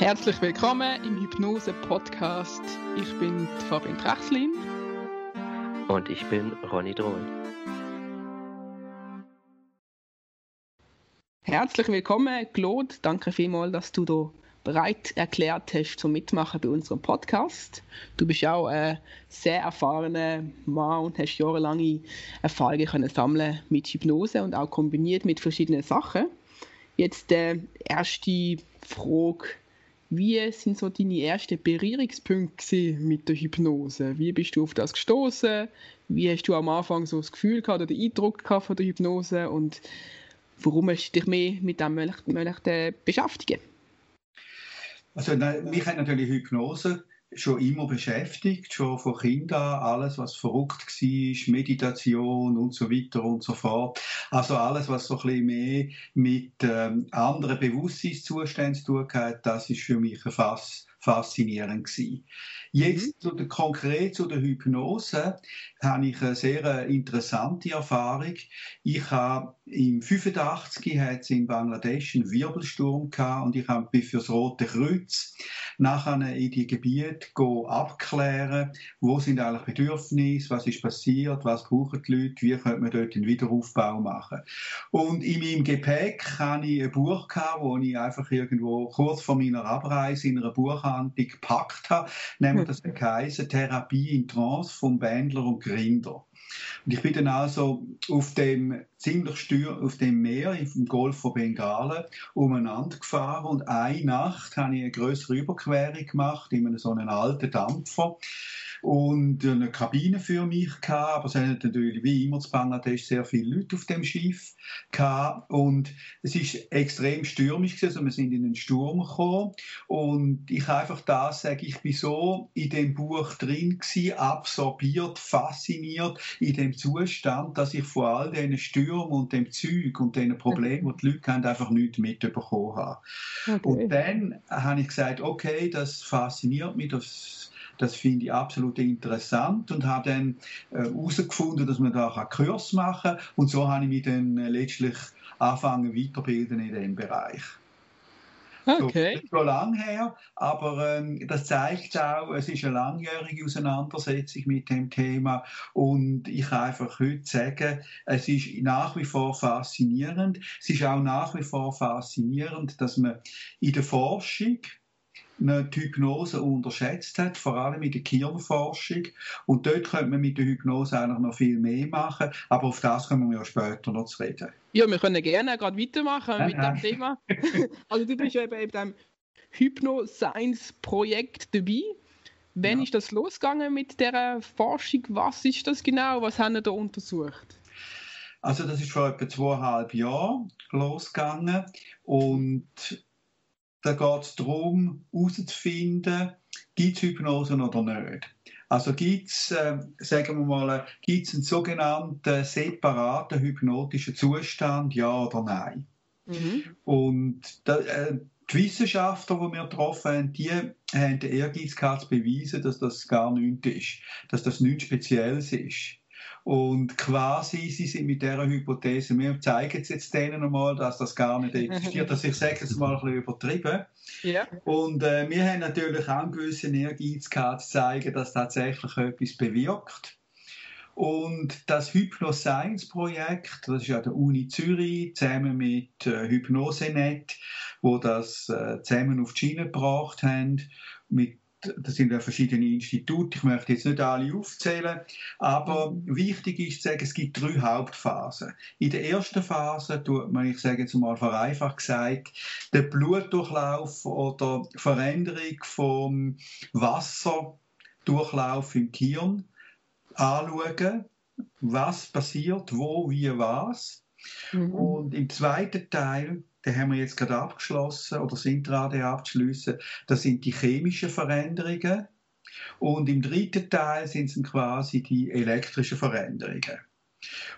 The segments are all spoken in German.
Herzlich willkommen im Hypnose-Podcast. Ich bin Fabian Trachslin. Und ich bin Ronny Drohl. Herzlich willkommen, Claude. Danke vielmals, dass du da bereit erklärt hast zum Mitmachen bei unserem Podcast. Du bist auch ein sehr erfahrener Mann und hast jahrelange Erfahrungen können sammeln mit Hypnose und auch kombiniert mit verschiedenen Sachen. Jetzt die äh, erste Frage. Wie sind so deine ersten Berührungspunkte mit der Hypnose? Wie bist du auf das gestoßen? Wie hast du am Anfang so das Gefühl gehabt oder den Eindruck gehabt von der Hypnose und warum hast du dich mehr mit dem möchten beschäftigen? Also mich hat natürlich Hypnose schon immer beschäftigt, schon von Kind an, alles was verrückt war, Meditation und so weiter und so fort. Also alles, was so ein bisschen mehr mit ähm, anderen Bewusstseinszuständen zu tun hat, das ist für mich Fass faszinierend gewesen. Jetzt mhm. zu der, konkret zu der Hypnose habe ich eine sehr interessante Erfahrung. Ich habe im 85 hat es in Bangladesch einen Wirbelsturm gehabt und ich habe für das Rote Kreuz nachher in die Gebiete abklären, wo sind eigentlich Bedürfnisse, was ist passiert, was brauchen die Leute, wie könnte man dort den Wiederaufbau machen. Und in meinem Gepäck habe ich ein Buch gehabt, wo ich einfach irgendwo kurz vor meiner Abreise in einer Buchhandlung gepackt habe, nämlich das heisst Therapie in Trance von Bändler und Grinder. Und ich bin dann also auf dem ziemlich stür auf dem Meer im Golf von Bengalen umeinander gefahren. Und eine Nacht habe ich eine größere Überquerung gemacht in einem so einen alten Dampfer und eine Kabine für mich gehabt, aber es hat natürlich wie immer zu Bangladesch sehr viele Leute auf dem Schiff gehabt und es ist extrem stürmisch gewesen, also wir sind in einen Sturm gekommen und ich einfach das sage, ich bin so in dem Buch drin gewesen, absorbiert, fasziniert in dem Zustand, dass ich vor all diesen Stürmen und dem Zeug und den Problemen, die die Leute haben, einfach nichts mitbekommen habe. Okay. Und dann habe ich gesagt, okay, das fasziniert mich, das das finde ich absolut interessant und habe dann herausgefunden, äh, dass man da einen Kurs machen kann. Und so habe ich mich dann äh, letztlich angefangen weiterbilden in diesem Bereich. Okay. So, schon lange her, aber ähm, das zeigt auch, es ist eine langjährige Auseinandersetzung mit dem Thema und ich kann einfach heute sagen, es ist nach wie vor faszinierend. Es ist auch nach wie vor faszinierend, dass man in der Forschung die Hypnose unterschätzt hat, vor allem in der Kirnforschung. Und dort könnte man mit der Hypnose eigentlich noch viel mehr machen, aber auf das kommen wir ja später noch zu reden. Ja, wir können gerne gerade weitermachen mit dem Thema. also du bist ja eben in dem Hypno-Science-Projekt dabei. Wann ja. ist das losgegangen mit der Forschung? Was ist das genau? Was haben Sie da untersucht? Also das ist vor etwa zweieinhalb Jahren losgegangen und da geht es darum, herauszufinden, gibt es Hypnosen oder nicht. Also gibt es, äh, sagen wir mal, gibt einen sogenannten separaten hypnotischen Zustand, ja oder nein? Mhm. Und da, äh, die Wissenschaftler, die wir getroffen haben, die haben den Ehrgeiz gehabt, zu beweisen, dass das gar nichts ist, dass das nichts Spezielles ist. Und quasi, sie sind mit dieser Hypothese, wir zeigen es jetzt denen einmal, dass das gar nicht existiert. Also ich sage es mal ein bisschen übertrieben. Ja. Und äh, wir haben natürlich auch einen gewissen Ehrgeiz gehabt, zu zeigen, dass tatsächlich etwas bewirkt. Und das Hypnoscience-Projekt, das ist ja der Uni Zürich, zusammen mit äh, Hypnosenet, wo das äh, zusammen auf die Schiene gebracht haben, mit das sind ja verschiedene Institute, ich möchte jetzt nicht alle aufzählen, aber wichtig ist zu sagen, es gibt drei Hauptphasen. In der ersten Phase tut man, ich sage jetzt mal vereinfacht gesagt, den Blutdurchlauf oder Veränderung vom Wasserdurchlauf im Gehirn anschauen, was passiert, wo, wie, was. Mhm. Und im zweiten Teil den haben wir jetzt gerade abgeschlossen oder sind gerade abzuschließen. Das sind die chemischen Veränderungen. Und im dritten Teil sind es quasi die elektrischen Veränderungen.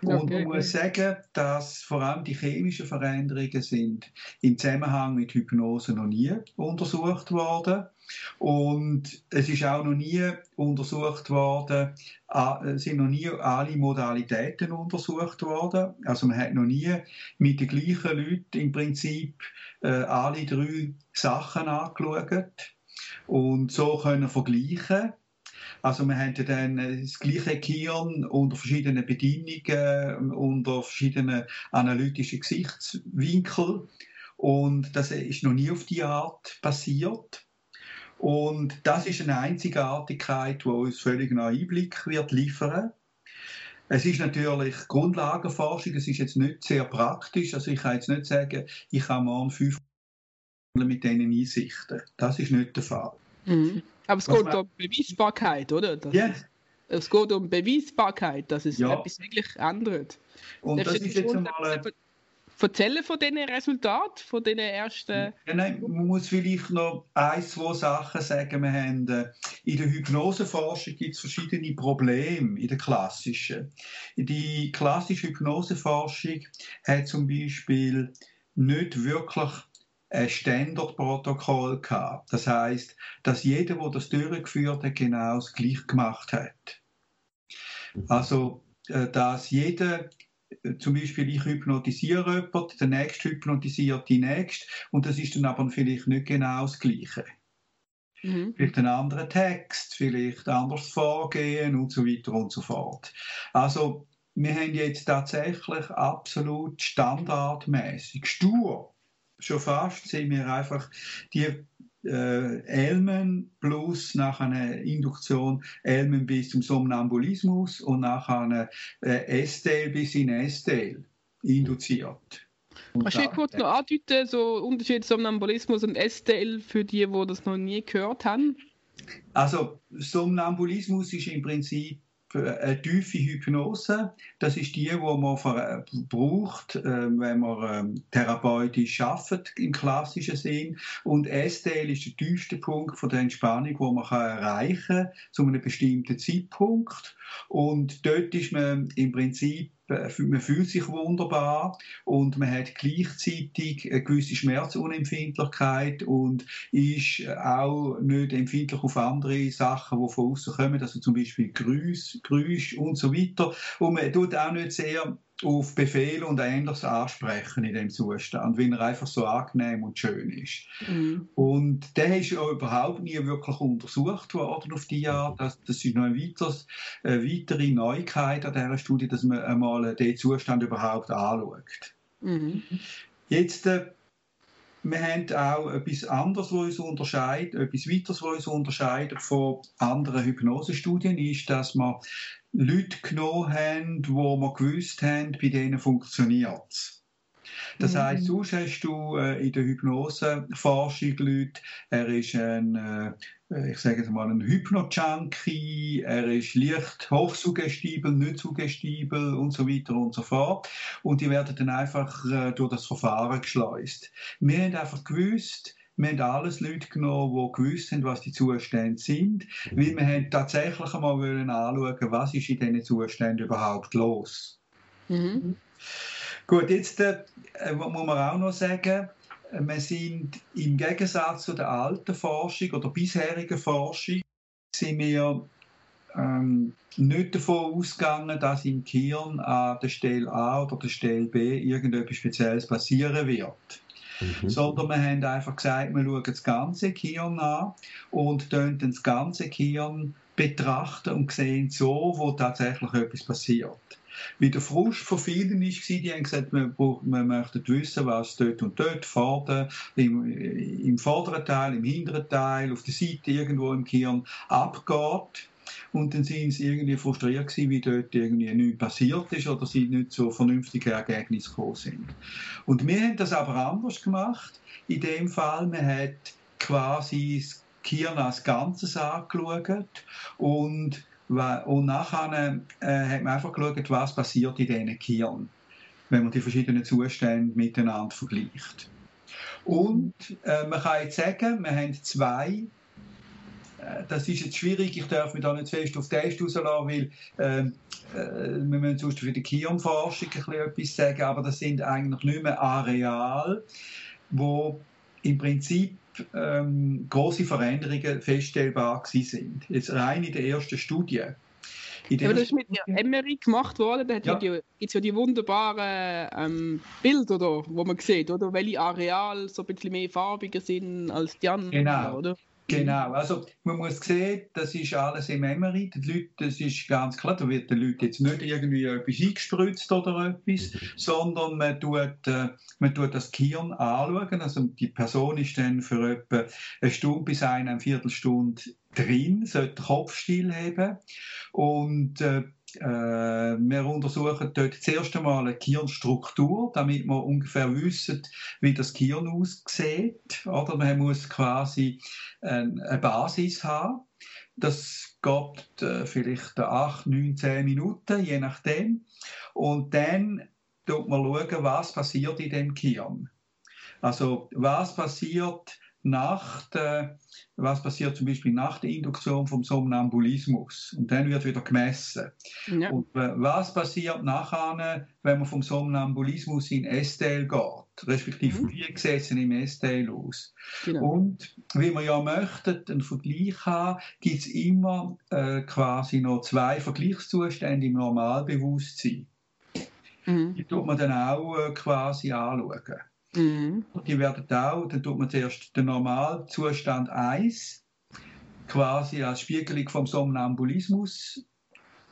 Und okay. man muss sagen, dass vor allem die chemischen Veränderungen sind im Zusammenhang mit Hypnose noch nie untersucht worden. Und es ist auch noch nie untersucht worden, sind noch nie alle Modalitäten untersucht worden. Also man hat noch nie mit den gleichen Leuten im Prinzip äh, alle drei Sachen angeschaut und so können vergleichen. Also wir haben dann das gleiche Gehirn unter verschiedenen Bedingungen, unter verschiedenen analytischen Gesichtswinkeln und das ist noch nie auf die Art passiert. Und das ist eine Einzigartigkeit, die uns völlig neuen Einblick wird liefern. Es ist natürlich Grundlagenforschung, es ist jetzt nicht sehr praktisch. Also ich kann jetzt nicht sagen, ich kann morgen fünf mit diesen Einsichten. Das ist nicht der Fall. Mhm. Aber es geht um Beweisbarkeit, oder? Das ja. Es geht um Beweisbarkeit, dass es ja. etwas wirklich ändert. Und das, das ist jetzt einmal erzählen von diesen Resultaten, von diesen ersten... Ja, nein, man muss vielleicht noch ein, zwei Sachen sagen. Wir haben, äh, in der Hypnoseforschung gibt es verschiedene Probleme in der klassischen. Die klassische Hypnoseforschung hat zum Beispiel nicht wirklich ein Standardprotokoll gehabt. Das heißt, dass jeder, der das durchgeführt hat, genau das gleiche gemacht hat. Also, äh, dass jeder zum Beispiel ich hypnotisiere jemanden, der nächste hypnotisiert die nächste und das ist dann aber vielleicht nicht genau das Gleiche. Mhm. Vielleicht ein anderer Text, vielleicht anders Vorgehen und so weiter und so fort. Also wir haben jetzt tatsächlich absolut standardmäßig, stur, schon fast sind wir einfach die äh, Elmen plus nach einer Induktion Elmen bis zum Somnambulismus und nach einer äh, Estel bis in Estel induziert. Kannst du kurz noch andeuten, so Unterschied Somnambulismus und Estel für die, die das noch nie gehört haben? Also Somnambulismus ist im Prinzip eine tiefe Hypnose. Das ist die, die man braucht, ähm, wenn man ähm, therapeutisch arbeitet, im klassischen Sinn. Und STL ist der tiefste Punkt von der Entspannung, wo man erreichen kann, zu einem bestimmten Zeitpunkt. Und dort ist man im Prinzip äh, man fühlt sich wunderbar und man hat gleichzeitig eine gewisse Schmerzunempfindlichkeit und ist auch nicht empfindlich auf andere Sachen, die von außen kommen, also zum Beispiel Geräusche, Geräusch und so weiter. Und man tut auch nicht sehr auf Befehl und ähnliches ansprechen in dem Zustand, weil er einfach so angenehm und schön ist. Mhm. Und der ist ja überhaupt nie wirklich untersucht worden auf die Art. Das, das ist noch eine, weiteres, eine weitere Neuigkeit an dieser Studie, dass man einmal den Zustand überhaupt anschaut. Mhm. Jetzt äh, wir haben auch etwas anderes, was uns unterscheidet, etwas weiteres, was uns unterscheidet von anderen Hypnosestudien, ist, dass wir Leute genommen haben, wo wir gewusst haben, bei denen funktioniert es. Das mhm. heisst, sonst hast du äh, in der Hypnoseforschung Leute, er ist ein, äh, ich sage jetzt mal, ein Hypno-Junkie, er ist leicht hochsuggestibel, nicht suggestibel und so weiter und so fort. Und die werden dann einfach äh, durch das Verfahren geschleust. Wir haben einfach gewusst, wir haben alles Leute genommen, die gewusst haben, was die Zustände sind, weil wir haben tatsächlich einmal anschauen, was ist in diesen Zuständen überhaupt los. Mhm. Gut, jetzt äh, muss man auch noch sagen, wir sind im Gegensatz zu der alten Forschung oder bisherigen Forschung, sind wir ähm, nicht davon ausgegangen, dass im Gehirn an der Stelle A oder der Stelle B irgendetwas Spezielles passieren wird. Mhm. Sondern wir haben einfach gesagt, wir schauen das ganze Gehirn an und dann das ganze Gehirn betrachten und sehen so, wo tatsächlich etwas passiert. Wie der Frust von vielen war, die haben gesagt, wir, wir möchten wissen, was dort und dort, vorne, im, im vorderen Teil, im hinteren Teil, auf der Seite irgendwo im Gehirn abgeht. Und dann sind sie irgendwie frustriert gewesen, wie dort irgendwie nichts passiert ist oder sie nicht so vernünftige Ergebnisse gekommen sind. Und wir haben das aber anders gemacht. In dem Fall, man hat quasi das Gehirn als Ganzes angeschaut und und nachher äh, hat man einfach geschaut, was passiert in diesen Gehirn, wenn man die verschiedenen Zustände miteinander vergleicht. Und äh, man kann jetzt sagen, wir haben zwei das ist jetzt schwierig, ich darf mich da nicht fest auf Test rauslassen, weil äh, äh, wir müssen sonst für die bisschen etwas sagen, aber das sind eigentlich nicht mehr Areale, wo im Prinzip ähm, große Veränderungen feststellbar sind. Jetzt rein in der ersten Studie. Ja, aber das ist mit Emery gemacht worden. Da ja. gibt es ja die wunderbaren ähm, Bilder, da, wo man sieht, oder? welche Areale so ein bisschen mehr farbiger sind als die anderen. Genau. Oder? Genau, also man muss sehen, das ist alles im Memory. Die Leute, das ist ganz klar, da wird den Leuten jetzt nicht irgendwie etwas eingespritzt oder etwas, sondern man tut, äh, man tut das Gehirn anschauen. Also die Person ist dann für etwa eine Stunde bis eine Viertelstunde drin, sollte den Kopf stillheben und äh, äh, wir untersuchen dort zuerst einmal eine Gehirnstruktur, damit wir ungefähr wissen, wie das Gehirn aussieht. Oder man muss quasi eine Basis haben. Das geht äh, vielleicht 8, 9, 10 Minuten, je nachdem. Und dann schaut man was passiert in dem Gehirn. Also was passiert nach der, was passiert zum Beispiel nach der Induktion vom Somnambulismus. Und dann wird wieder gemessen. Ja. Und äh, was passiert nachher, wenn man vom Somnambulismus in S-Teil geht, respektive mhm. wie sieht es im S-Teil aus. Genau. Und wie wir ja möchten, einen Vergleich haben, gibt es immer äh, quasi noch zwei Vergleichszustände im Normalbewusstsein. Mhm. Die tut man dann auch äh, quasi anschauen. Mhm. Die werden auch, dann tut man zuerst den Normalzustand 1 quasi als Spiegelung vom Somnambulismus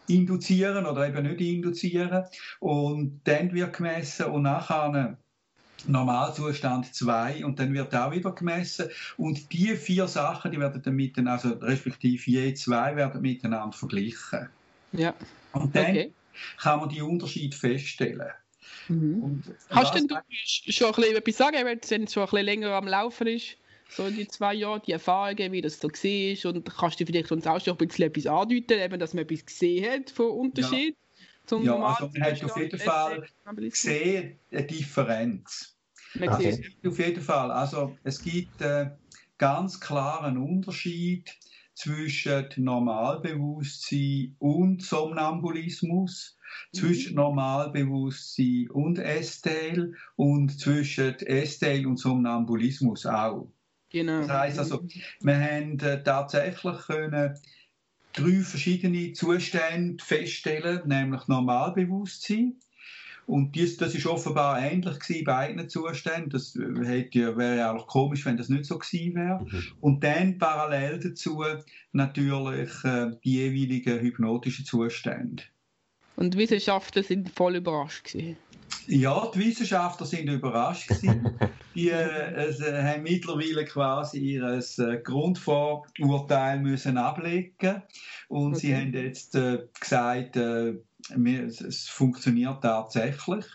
induzieren oder eben nicht induzieren und dann wird gemessen und nachher Normalzustand 2 und dann wird auch wieder gemessen und die vier Sachen, die werden dann miteinander, also respektive je zwei werden miteinander verglichen. Ja. Und dann okay. kann man die Unterschied feststellen. Mhm. Kannst denn du schon ein bisschen etwas sagen, wenn es schon ein bisschen länger am Laufen ist? So in die zwei Jahren, die Erfahrungen, wie das so war und kannst du vielleicht uns auch schon ein bisschen etwas andeuten, eben, dass man etwas gesehen hat von Unterschied? Ja, zum ja also man hat auf jeden Fall gesehen eine Differenz. Okay. Auf jeden Fall. Also es gibt äh, ganz klaren Unterschied zwischen Normalbewusstsein und Somnambulismus zwischen mhm. Normalbewusstsein und Estel und zwischen Estel und Somnambulismus auch. Genau. Das heißt also, wir haben äh, tatsächlich können drei verschiedene Zustände feststellen, nämlich Normalbewusstsein. Und dies, das ist offenbar ähnlich gewesen bei beiden Zuständen. Das äh, hätte, wäre ja auch komisch, wenn das nicht so gewesen wäre. Mhm. Und dann parallel dazu natürlich äh, die jeweiligen hypnotischen Zustände. Und die Wissenschaftler sind voll überrascht gewesen. Ja, die Wissenschaftler sind überrascht gewesen. Die äh, äh, haben mittlerweile quasi ihr äh, Grundvorurteil müssen ablegen und okay. sie haben jetzt äh, gesagt, äh, es, es, funktioniert tatsächlich.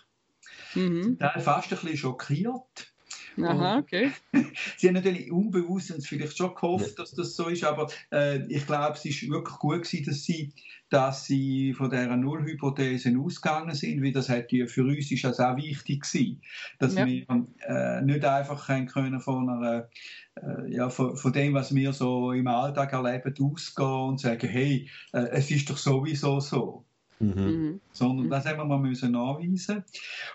Mhm. Fast ein bisschen schockiert. Aha, okay. Sie haben natürlich unbewusst vielleicht schon gehofft, dass das so ist, aber äh, ich glaube, es ist wirklich gut gewesen, dass sie, dass sie von dieser Nullhypothese ausgegangen sind, weil das hat ja für uns ist das auch wichtig gewesen, dass ja. wir äh, nicht einfach können von einer äh, ja, von, von, dem, was wir so im Alltag erleben, ausgehen und sagen, hey, äh, es ist doch sowieso so. Mhm. mhm. Sondern das haben wir mal müssen nachweisen.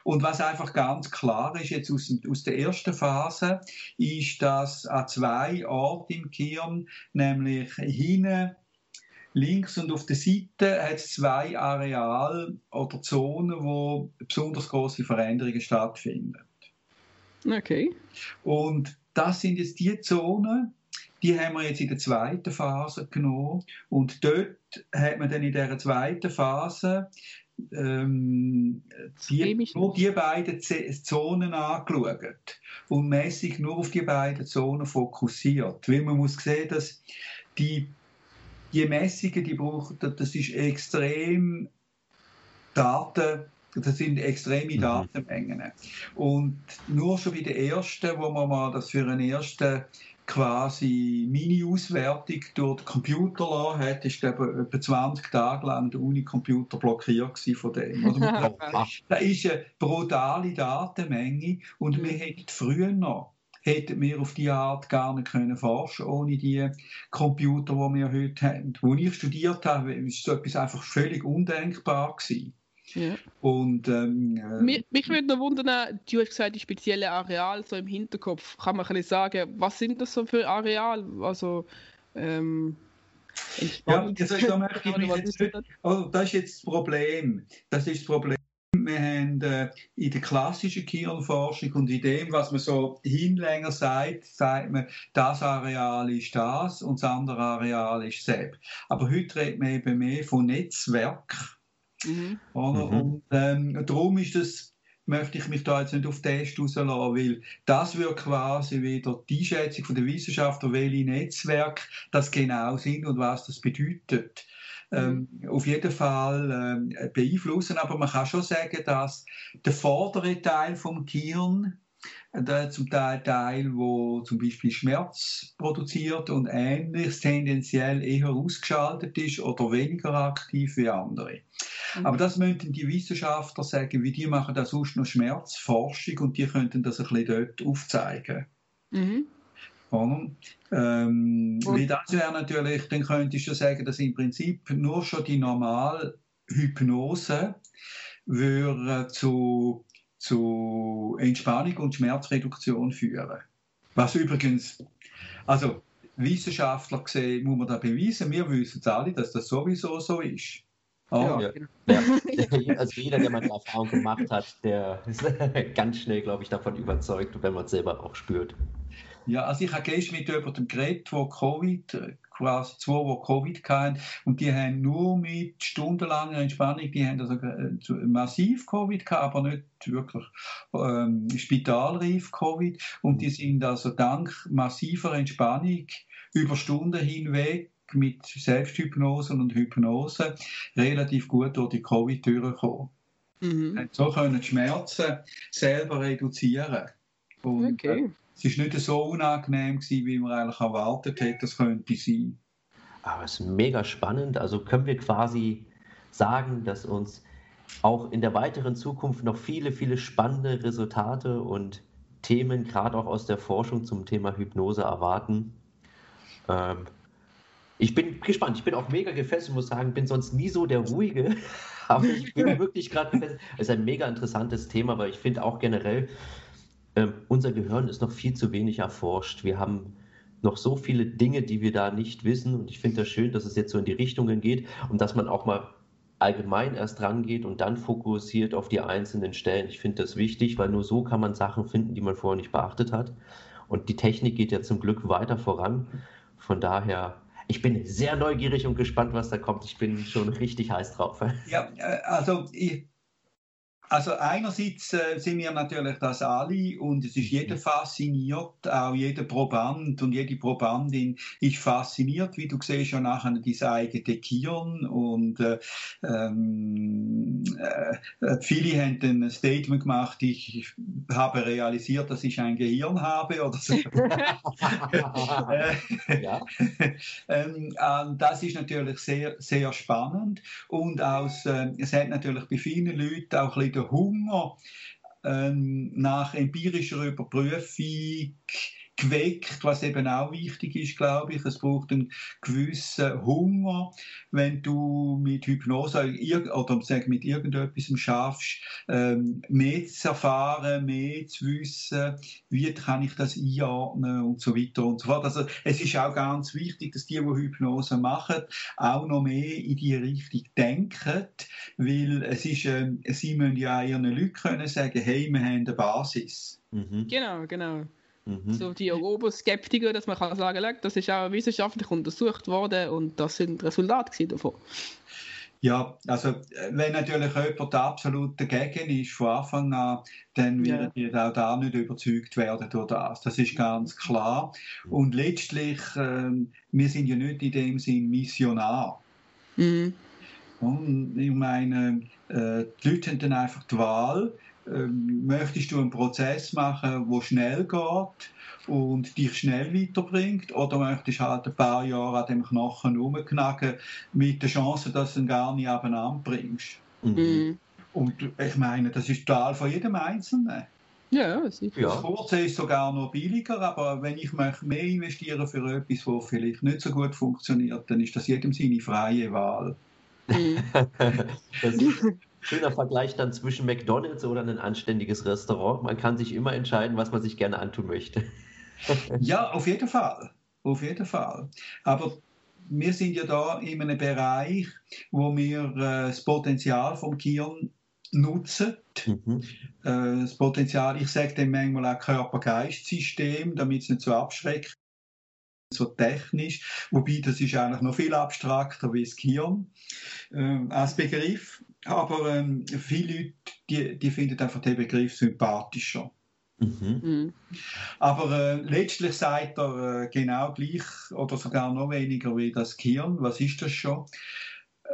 Und was einfach ganz klar ist jetzt aus, aus der ersten Phase, ist, dass an zwei Orten im Gehirn, nämlich hinten links und auf der Seite hat es zwei Areale oder Zonen, wo besonders große Veränderungen stattfinden. Okay. Und das sind jetzt die Zonen, die haben wir jetzt in der zweiten Phase genommen. Und dort hat man dann in dieser zweiten Phase ähm, die, nur die beiden Zonen angeschaut und mäßig nur auf die beiden Zonen fokussiert. Weil man muss sehen, dass die, die Messungen, die brauchen, das ist extrem Daten, das sind extreme mhm. Datenmengen. Und nur schon bei der ersten, wo man mal das für einen ersten quasi Mini-Auswertung durch den Computer lassen hat, ist eben etwa 20 Tage lang der Unicomputer blockiert von dem. das ist eine brutale Datenmenge und wir hätten früher noch hätten wir auf die Art gar nicht können forschen ohne die Computer, die wir heute haben. Als ich studiert habe, war so etwas einfach völlig undenkbar gewesen. Ja. Und, ähm, äh, mich, mich würde noch wundern, du hast gesagt, die spezielle Areal so im Hinterkopf. Kann man ein bisschen sagen, was sind das so für Areal? Also, ähm, ja, also da möchte ich mich jetzt oh, das ist jetzt das Problem. Das ist das Problem. Wir haben äh, in der klassischen Kirnforschung und in dem, was man so hinlänger sagt, sagt man, das Areal ist das und das andere Areal ist SEB. Aber heute redet man eben mehr von Netzwerk. Mhm. Mhm. Und ähm, darum ist das möchte ich mich da jetzt nicht auf Test rauslassen, weil das wird quasi wieder die Einschätzung der Wissenschaftler, welche Netzwerke das genau sind und was das bedeutet. Ähm, auf jeden Fall ähm, beeinflussen, aber man kann schon sagen, dass der vordere Teil vom Gehirn äh, zum Teil Teil, wo zum Beispiel Schmerz produziert und ähnliches tendenziell eher ausgeschaltet ist oder weniger aktiv wie andere. Mhm. Aber das möchten die Wissenschaftler sagen, wie die machen da sonst noch Schmerzforschung und die könnten das ein bisschen dort aufzeigen. Mhm. Ähm, wie das wäre natürlich, dann könnte ich schon sagen, dass im Prinzip nur schon die normale Hypnose würde zu zu Entspannung und Schmerzreduktion führen. Was übrigens, also Wissenschaftler gesehen, muss man da beweisen. Wir wissen alle, dass das sowieso so ist. Oh. Ja, ja. Also jeder, der mal eine Erfahrung gemacht hat, der ist ganz schnell, glaube ich, davon überzeugt, wenn man es selber auch spürt. Ja, also ich habe gestern mit jemandem geredet, der Covid quasi zwei, die Covid hatten. Und die haben nur mit stundenlanger Entspannung, die haben also äh, massiv Covid gehabt, aber nicht wirklich ähm, spitalreif Covid. Und die sind also dank massiver Entspannung über Stunden hinweg mit Selbsthypnose und Hypnose relativ gut durch die Covid-Tür gekommen. Mhm. So können die Schmerzen selber reduzieren. Und, okay. Es war nicht so unangenehm, gewesen, wie man eigentlich erwartet hätte, das könnte sein. Aber es ist mega spannend. Also können wir quasi sagen, dass uns auch in der weiteren Zukunft noch viele, viele spannende Resultate und Themen, gerade auch aus der Forschung zum Thema Hypnose erwarten. Ähm, ich bin gespannt. Ich bin auch mega gefesselt, muss sagen, bin sonst nie so der Ruhige. Aber ich bin wirklich gerade gefesselt. Es ist ein mega interessantes Thema, weil ich finde auch generell, unser Gehirn ist noch viel zu wenig erforscht. Wir haben noch so viele Dinge, die wir da nicht wissen. Und ich finde das schön, dass es jetzt so in die Richtungen geht und dass man auch mal allgemein erst rangeht und dann fokussiert auf die einzelnen Stellen. Ich finde das wichtig, weil nur so kann man Sachen finden, die man vorher nicht beachtet hat. Und die Technik geht ja zum Glück weiter voran. Von daher, ich bin sehr neugierig und gespannt, was da kommt. Ich bin schon richtig heiß drauf. Ja, äh, also ich, also einerseits äh, sind wir natürlich das alle und es ist jeder fasziniert, auch jeder Proband und jede Probandin ist fasziniert, wie du siehst ja nachher dein eigenes Gehirn und äh, ähm, äh, viele haben ein Statement gemacht, ich habe realisiert, dass ich ein Gehirn habe oder so. ja. ähm, das ist natürlich sehr, sehr spannend und aus, äh, es hat natürlich bei vielen Leuten auch ein bisschen der Hunger ähm, nach empirischer Überprüfung geweckt, was eben auch wichtig ist, glaube ich. Es braucht einen gewissen Hunger, wenn du mit Hypnose oder sag, mit irgendetwas schaffst, ähm, mehr zu erfahren, mehr zu wissen, wie kann ich das einordnen und so weiter und so fort. Also es ist auch ganz wichtig, dass die, die Hypnose machen, auch noch mehr in die Richtung denken, weil es ist, äh, sie müssen ja ihren Leuten können sagen, hey, wir haben eine Basis. Mhm. Genau, genau. Mhm. So die Roboskeptiker, dass man kann sagen, das ist auch wissenschaftlich untersucht worden und das sind Resultate davon. Ja, also wenn natürlich jemand absolut dagegen ist von Anfang an, dann wird ja. auch da nicht überzeugt werden durch das. Das ist ganz klar. Und letztlich, äh, wir sind ja nicht in dem Sinn Missionar. Mhm. Und ich meine, äh, die Leute haben dann einfach die Wahl, ähm, möchtest du einen Prozess machen, der schnell geht und dich schnell weiterbringt, oder möchtest du halt ein paar Jahre an dem Knochen rumknacken mit der Chance, dass du ihn gar nicht abeinander bringst? Mhm. Und ich meine, das ist total von jedem Einzelnen. Ja, sicher. Das kurze ist sogar noch billiger, aber wenn ich mehr investiere für etwas, das vielleicht nicht so gut funktioniert, dann ist das jedem seine freie Wahl. Mhm. das ist schöner Vergleich dann zwischen McDonalds oder ein anständiges Restaurant. Man kann sich immer entscheiden, was man sich gerne antun möchte. ja, auf jeden Fall. Auf jeden Fall. Aber wir sind ja da in einem Bereich, wo wir äh, das Potenzial vom Gehirn nutzen. Mhm. Äh, das Potenzial, ich sage dem manchmal auch Körper-Geist-System, damit es nicht so abschreckt, so technisch. Wobei, das ist eigentlich noch viel abstrakter wie das Gehirn äh, als Begriff. Aber ähm, viele Leute, die, die finden einfach den Begriff sympathischer. Mhm. Mhm. Aber äh, letztlich sagt er äh, genau gleich oder sogar noch weniger wie das Gehirn. Was ist das schon?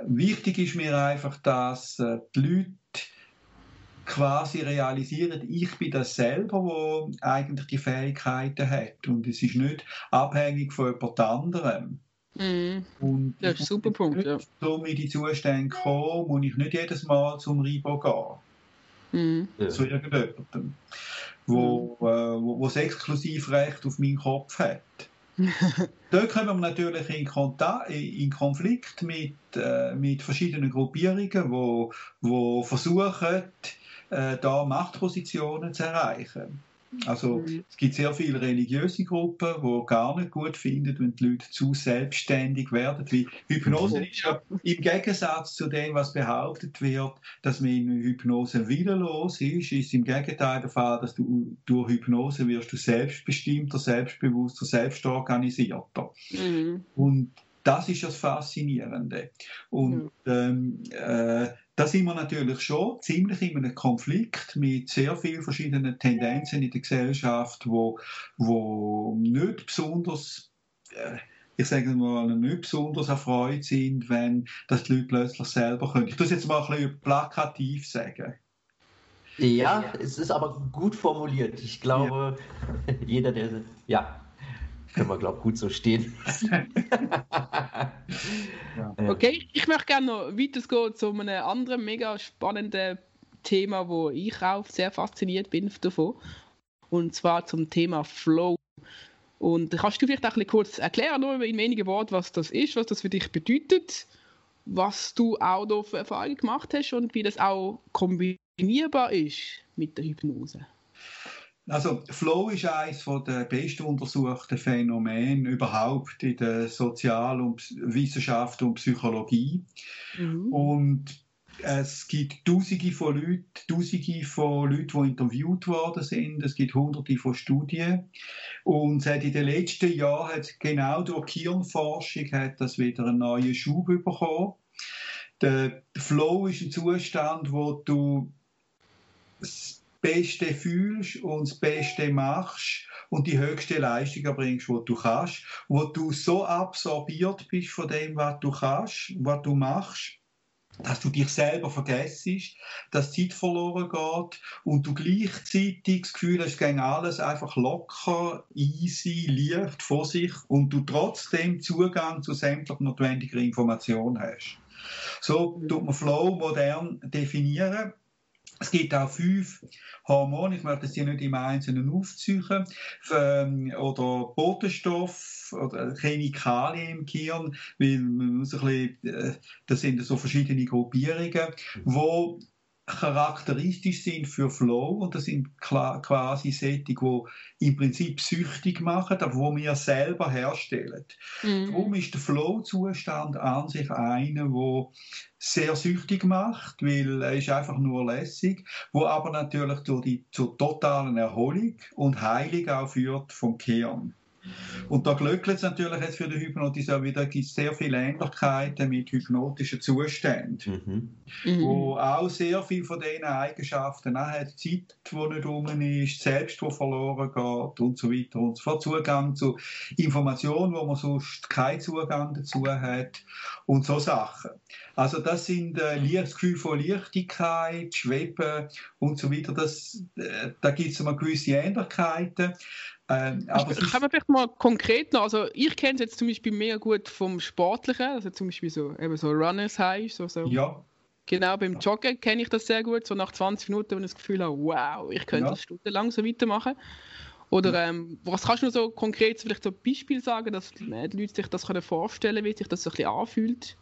Wichtig ist mir einfach, dass äh, die Leute quasi realisieren, ich bin das selber, wo eigentlich die Fähigkeiten hat. Und es ist nicht abhängig von jemand anderem. Mm. Und das ist ein super Punkt, ja. Um in die Zustände kommen, muss ich nicht jedes Mal zum Ribo gehen. Mm. Zu irgendjemandem wo, mhm. äh, wo, wo das Exklusivrecht auf meinen Kopf hat. Dort kommen wir natürlich in, Kontakt, in Konflikt mit, äh, mit verschiedenen Gruppierungen, wo, wo versuchen, äh, da Machtpositionen zu erreichen. Also mhm. es gibt sehr viele religiöse Gruppen, die gar nicht gut finden, wenn die Leute zu selbstständig werden. Wie Hypnose ist ja im Gegensatz zu dem, was behauptet wird, dass man in Hypnose willenlos ist, ist im Gegenteil der Fall, dass du durch Hypnose wirst du selbstbestimmter, selbstbewusster, selbstorganisierter. Mhm. Und das ist das Faszinierende. Und mhm. ähm, äh, da sind wir natürlich schon ziemlich in einem Konflikt mit sehr vielen verschiedenen Tendenzen in der Gesellschaft, wo, wo nicht besonders, äh, ich sage mal, nicht besonders erfreut sind, wenn das die Leute plötzlich selber können. Ich tue es jetzt mal ein bisschen plakativ sagen. Ja, es ist aber gut formuliert. Ich glaube, ja. jeder, der. Ja, können wir, glaube ich, gut so stehen. okay, ich möchte gerne noch weitergehen zu einem anderen mega spannenden Thema, wo ich auch sehr fasziniert bin davon. Und zwar zum Thema Flow. Und kannst du vielleicht auch ein bisschen kurz erklären, nur in wenigen Worten, was das ist, was das für dich bedeutet, was du auch da für Erfahrungen gemacht hast und wie das auch kombinierbar ist mit der Hypnose? Also Flow ist eines der besten untersuchten Phänomene überhaupt in der Sozial- und Wissenschaft und Psychologie. Mhm. Und es gibt Tausende von Leuten, Tausende von Leuten, die interviewt worden sind. Es gibt Hunderte von Studien. Und seit in den letzten Jahren hat genau durch Hirnforschung hat das wieder einen neuen Schub bekommen. Der Flow ist ein Zustand, wo du Beste fühlst und das Beste machst und die höchste Leistung erbringst, die du kannst, wo du so absorbiert bist von dem, was du kannst, was du machst, dass du dich selber vergisst, dass Zeit verloren geht und du gleichzeitig das Gefühl hast, es alles einfach locker, easy, leicht vor sich und du trotzdem Zugang zu sämtlichen notwendigen Informationen hast. So tut man Flow modern definieren. Es gibt auch fünf Hormone, ich möchte sie nicht im Einzelnen aufziehen, ähm, oder Botenstoff oder Chemikalien im Gehirn, weil man muss ein bisschen, äh, das sind so verschiedene Gruppierungen, wo charakteristisch sind für Flow und das sind quasi solche, die im Prinzip süchtig machen, aber wo wir selber herstellen. Mhm. Darum ist der Flow-Zustand an sich einer, wo sehr süchtig macht, weil er ist einfach nur lässig, wo aber natürlich durch die, zur totalen Erholung und Heilung auch führt vom Kern. Und da glückelt es natürlich jetzt für den Hypnotiseur wieder, gibt sehr viele Ähnlichkeiten mit hypnotischen Zuständen, mhm. wo auch sehr viel von diesen Eigenschaften hat, Zeit, die nicht rum ist, Selbst, wo verloren geht und so weiter und so fort, Zugang zu Informationen, wo man sonst keinen Zugang dazu hat und so Sachen. Also das sind äh, das Gefühl von Leichtigkeit, Schweben und so weiter, das, äh, da gibt es immer gewisse Ähnlichkeiten. Ähm, aber ich, kann man vielleicht mal konkret noch, also ich kenne es jetzt zum Beispiel mega gut vom Sportlichen, also zum Beispiel so, eben so Runners High, so, so. Ja. Genau, beim Joggen kenne ich das sehr gut. So nach 20 Minuten, wenn ich das Gefühl habe, wow, ich könnte ja. das stundenlang so weitermachen. Oder ähm, was kannst du noch so konkret vielleicht so ein Beispiel sagen, dass die Leute sich das vorstellen können, wie sich das so ein bisschen anfühlt?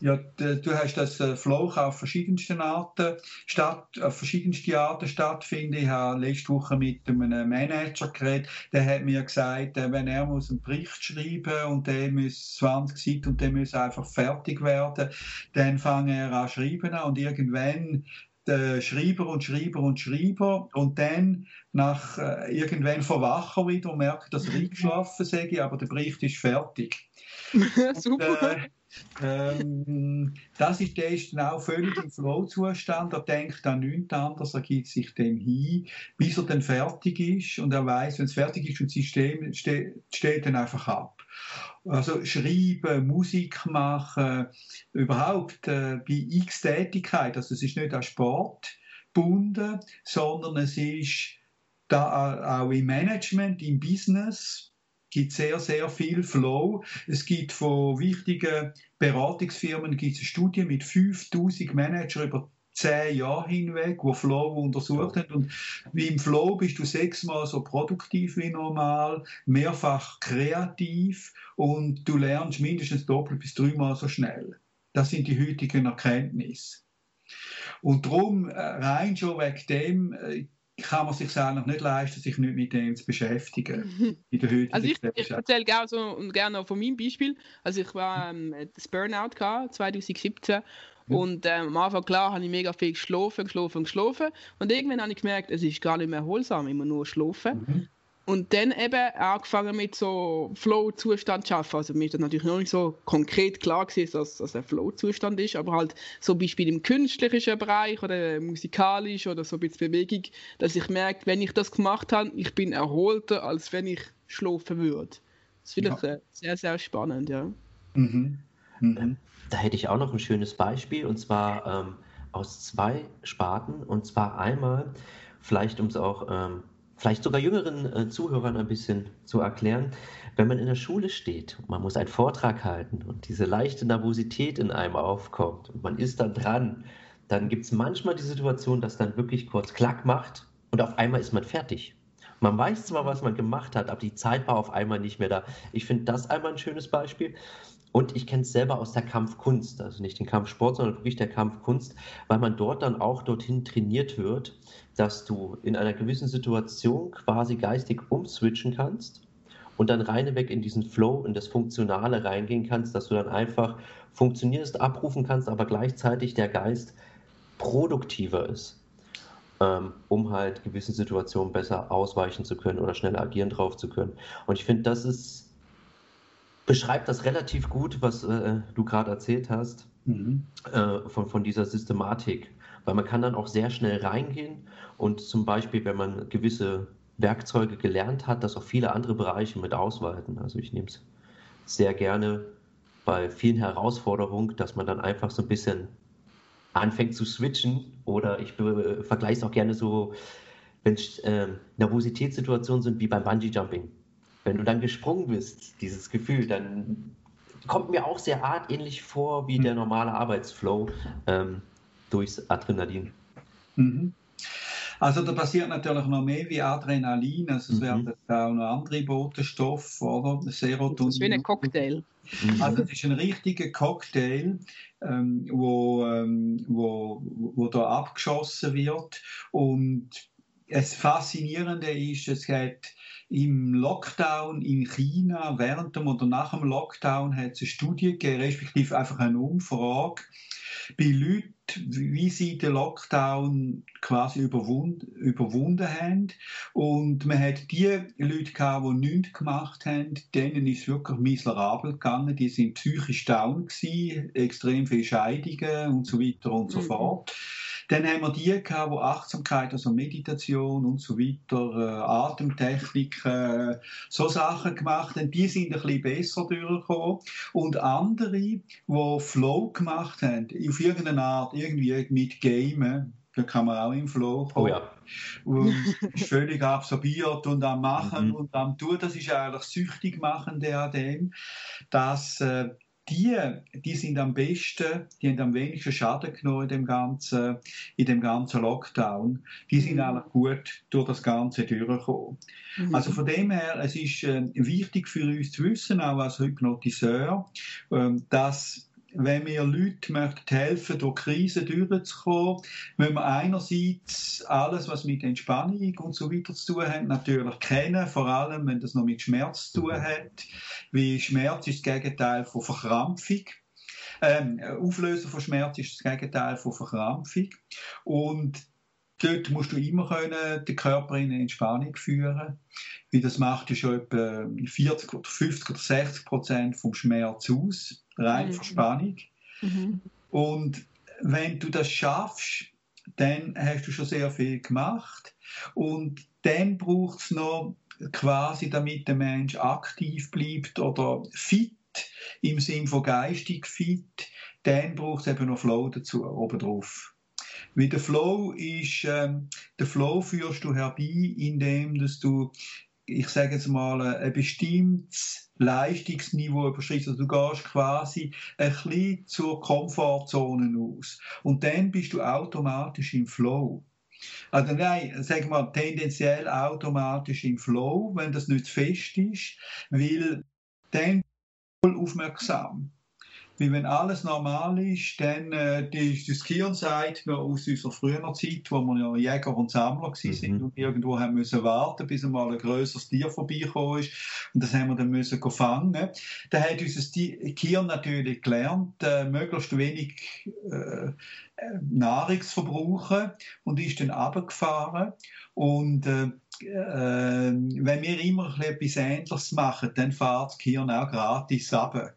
Ja, du hast das äh, Flow auf verschiedensten Arten statt, auf verschiedenste Arten stattfinden. Ich habe letzte Woche mit einem Manager geredet, der hat mir gesagt, äh, wenn er muss einen Bericht schreiben und der muss 20 Seiten und der muss einfach fertig werden, dann fange er an schreiben und irgendwann der Schreiber und Schreiber und Schreiber und dann nach äh, irgendwann verwachen wieder und merkt, dass er eingeschlafen sei, aber der Bericht ist fertig. Super. Und, äh, ähm, das ist, der ist dann auch völlig im Flow-Zustand. Er denkt an nichts anderes, er gibt sich dem hin, bis er dann fertig ist. Und er weiß, wenn es fertig ist und das System steht, steht dann einfach ab. Also schreiben, Musik machen, überhaupt äh, bei x Tätigkeit. Also es ist nicht an Sport gebunden, sondern es ist da auch im Management, im Business, gibt sehr, sehr viel Flow. Es gibt von wichtigen Beratungsfirmen gibt es Studien mit 5000 Managern über zehn Jahre hinweg, wo Flow untersucht haben. Und wie im Flow bist du sechsmal so produktiv wie normal, mehrfach kreativ und du lernst mindestens doppelt bis dreimal so schnell. Das sind die heutigen Erkenntnisse. Und darum, äh, rein schon wegen dem, äh, kann man sich eigentlich nicht leisten, sich nicht mit dem zu beschäftigen. in der heutigen also ich, ich erzähle gerne, so, gerne von meinem Beispiel. Also ich war ähm, das Burnout gehabt, 2017 mhm. und ähm, am Anfang klar habe ich mega viel geschlafen, geschlafen, geschlafen und irgendwann habe ich gemerkt, es ist gar nicht mehr erholsam, immer nur schlafen. Mhm. Und dann eben angefangen mit so Flow-Zustand zu arbeiten. Also mir ist das natürlich noch nicht so konkret klar gewesen, dass das ein Flow-Zustand ist, aber halt so Beispiel im künstlerischen Bereich oder musikalisch oder so ein bisschen Bewegung, dass ich merke, wenn ich das gemacht habe, ich bin erholter, als wenn ich schlafen würde. Das finde ich ja. sehr, sehr spannend, ja. Mhm. Mhm. Da hätte ich auch noch ein schönes Beispiel und zwar ähm, aus zwei Sparten und zwar einmal, vielleicht um es auch ähm, vielleicht sogar jüngeren äh, Zuhörern ein bisschen zu erklären, wenn man in der Schule steht man muss einen Vortrag halten und diese leichte Nervosität in einem aufkommt und man ist dann dran, dann gibt es manchmal die Situation, dass dann wirklich kurz Klack macht und auf einmal ist man fertig. Man weiß zwar, was man gemacht hat, aber die Zeit war auf einmal nicht mehr da. Ich finde das einmal ein schönes Beispiel. Und ich kenne es selber aus der Kampfkunst, also nicht den Kampfsport, sondern wirklich der Kampfkunst, weil man dort dann auch dorthin trainiert wird, dass du in einer gewissen Situation quasi geistig umswitchen kannst und dann reineweg in diesen Flow, in das Funktionale reingehen kannst, dass du dann einfach funktionierst, abrufen kannst, aber gleichzeitig der Geist produktiver ist, ähm, um halt gewissen Situationen besser ausweichen zu können oder schneller agieren drauf zu können. Und ich finde, das ist beschreibt das relativ gut, was äh, du gerade erzählt hast, mhm. äh, von, von dieser Systematik. Weil man kann dann auch sehr schnell reingehen und zum Beispiel, wenn man gewisse Werkzeuge gelernt hat, das auf viele andere Bereiche mit ausweiten. Also ich nehme es sehr gerne bei vielen Herausforderungen, dass man dann einfach so ein bisschen anfängt zu switchen oder ich vergleiche es auch gerne so, wenn äh, Nervositätssituationen sind wie beim Bungee Jumping wenn du dann gesprungen bist, dieses Gefühl, dann kommt mir auch sehr artähnlich vor wie der normale Arbeitsflow ähm, durchs Adrenalin. Mhm. Also da passiert natürlich noch mehr wie Adrenalin, also es mhm. werden auch noch andere Botenstoffe, oder? Serotonin. Das ist wie ein Cocktail. Mhm. Also es ist ein richtiger Cocktail, ähm, wo, ähm, wo, wo da abgeschossen wird und das Faszinierende ist, es geht im Lockdown in China, während dem oder nach dem Lockdown, hat es eine Studie gegeben, respektive einfach eine Umfrage bei Leuten, wie sie den Lockdown quasi überwunden, überwunden haben. Und man hat die Leute gehabt, die nichts gemacht haben, denen ist es wirklich miserabel gegangen. Die sind psychisch down gewesen, extrem viele Scheidungen und so weiter und so mhm. Dann haben wir die gehabt, die Achtsamkeit, also Meditation und so weiter, äh, Atemtechnik, äh, so Sachen gemacht haben. Die sind ein bisschen besser durchgekommen. Und andere, die Flow gemacht haben, auf irgendeine Art, irgendwie mit Gamen, da kann man auch im Flow kommen. Oh ja. Und völlig absorbiert und am Machen mhm. und am Tun. Das ist eigentlich süchtig machen, der an dem, dass äh, die, die sind am besten, die haben am wenigsten Schaden genommen in dem ganzen, in dem ganzen Lockdown. Die sind mhm. alle gut durch das Ganze durchgekommen. Mhm. Also von dem her, es ist äh, wichtig für uns zu wissen, auch als Hypnotiseur, äh, dass wenn wir Leuten möchten helfen, durch Krisen durchzukommen, müssen wir einerseits alles, was mit Entspannung und so weiter zu tun hat, natürlich kennen, vor allem, wenn das noch mit Schmerz zu tun hat, weil Schmerz ist das Gegenteil von Verkrampfung. Ähm, Auflösen von Schmerz ist das Gegenteil von Verkrampfung. Und dort musst du immer können, den Körper in eine Entspannung führen. Weil das macht ja schon etwa 40 oder 50 oder 60 Prozent vom Schmerz aus rein mhm. Verspannung. Mhm. Und wenn du das schaffst, dann hast du schon sehr viel gemacht. Und dann braucht es noch quasi, damit der Mensch aktiv bleibt oder fit, im Sinn von geistig fit, dann braucht es eben noch Flow dazu, obendrauf. Weil der Flow ist, ähm, der Flow führst du herbei, indem dass du ich sage jetzt mal, ein bestimmtes Leistungsniveau überschreitest. Also du gehst quasi ein bisschen zur Komfortzone aus. Und dann bist du automatisch im Flow. Also nein, sagen wir tendenziell automatisch im Flow, wenn das nicht fest ist, weil dann aufmerksam. Weil wenn alles normal ist, dann äh, die, das noch aus unserer früheren Zeit, wo wir ja Jäger und Sammler mhm. sind und irgendwo haben müssen warten, bis einmal ein größeres Tier vorbeigekommen ist. Und das haben wir dann müssen fangen. Da hat unser Gehirn natürlich gelernt, äh, möglichst wenig äh, Nahrung zu verbrauchen und ist dann runtergefahren. Und äh, äh, wenn wir immer etwas Ähnliches machen, dann fährt das Gehirn auch gratis runter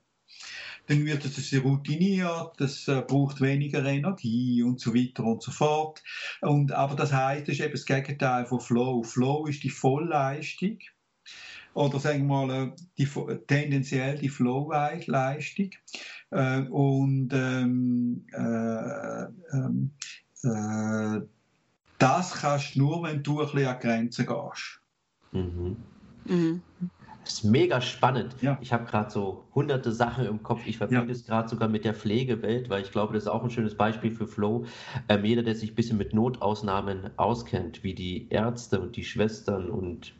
dann wird es routiniert, das äh, braucht weniger Energie und so weiter und so fort. Und, aber das heißt, das ist eben das Gegenteil von Flow. Flow ist die Vollleistung oder sagen wir mal äh, die, tendenziell die Flow-Leistung. Äh, und ähm, äh, ähm, äh, das kannst du nur, wenn du ein bisschen an Grenzen gehst. Mhm. Mhm. Das ist mega spannend. Ja. Ich habe gerade so hunderte Sachen im Kopf. Ich verbinde ja. es gerade sogar mit der Pflegewelt, weil ich glaube, das ist auch ein schönes Beispiel für Flow. Ähm, jeder, der sich ein bisschen mit Notausnahmen auskennt, wie die Ärzte und die Schwestern und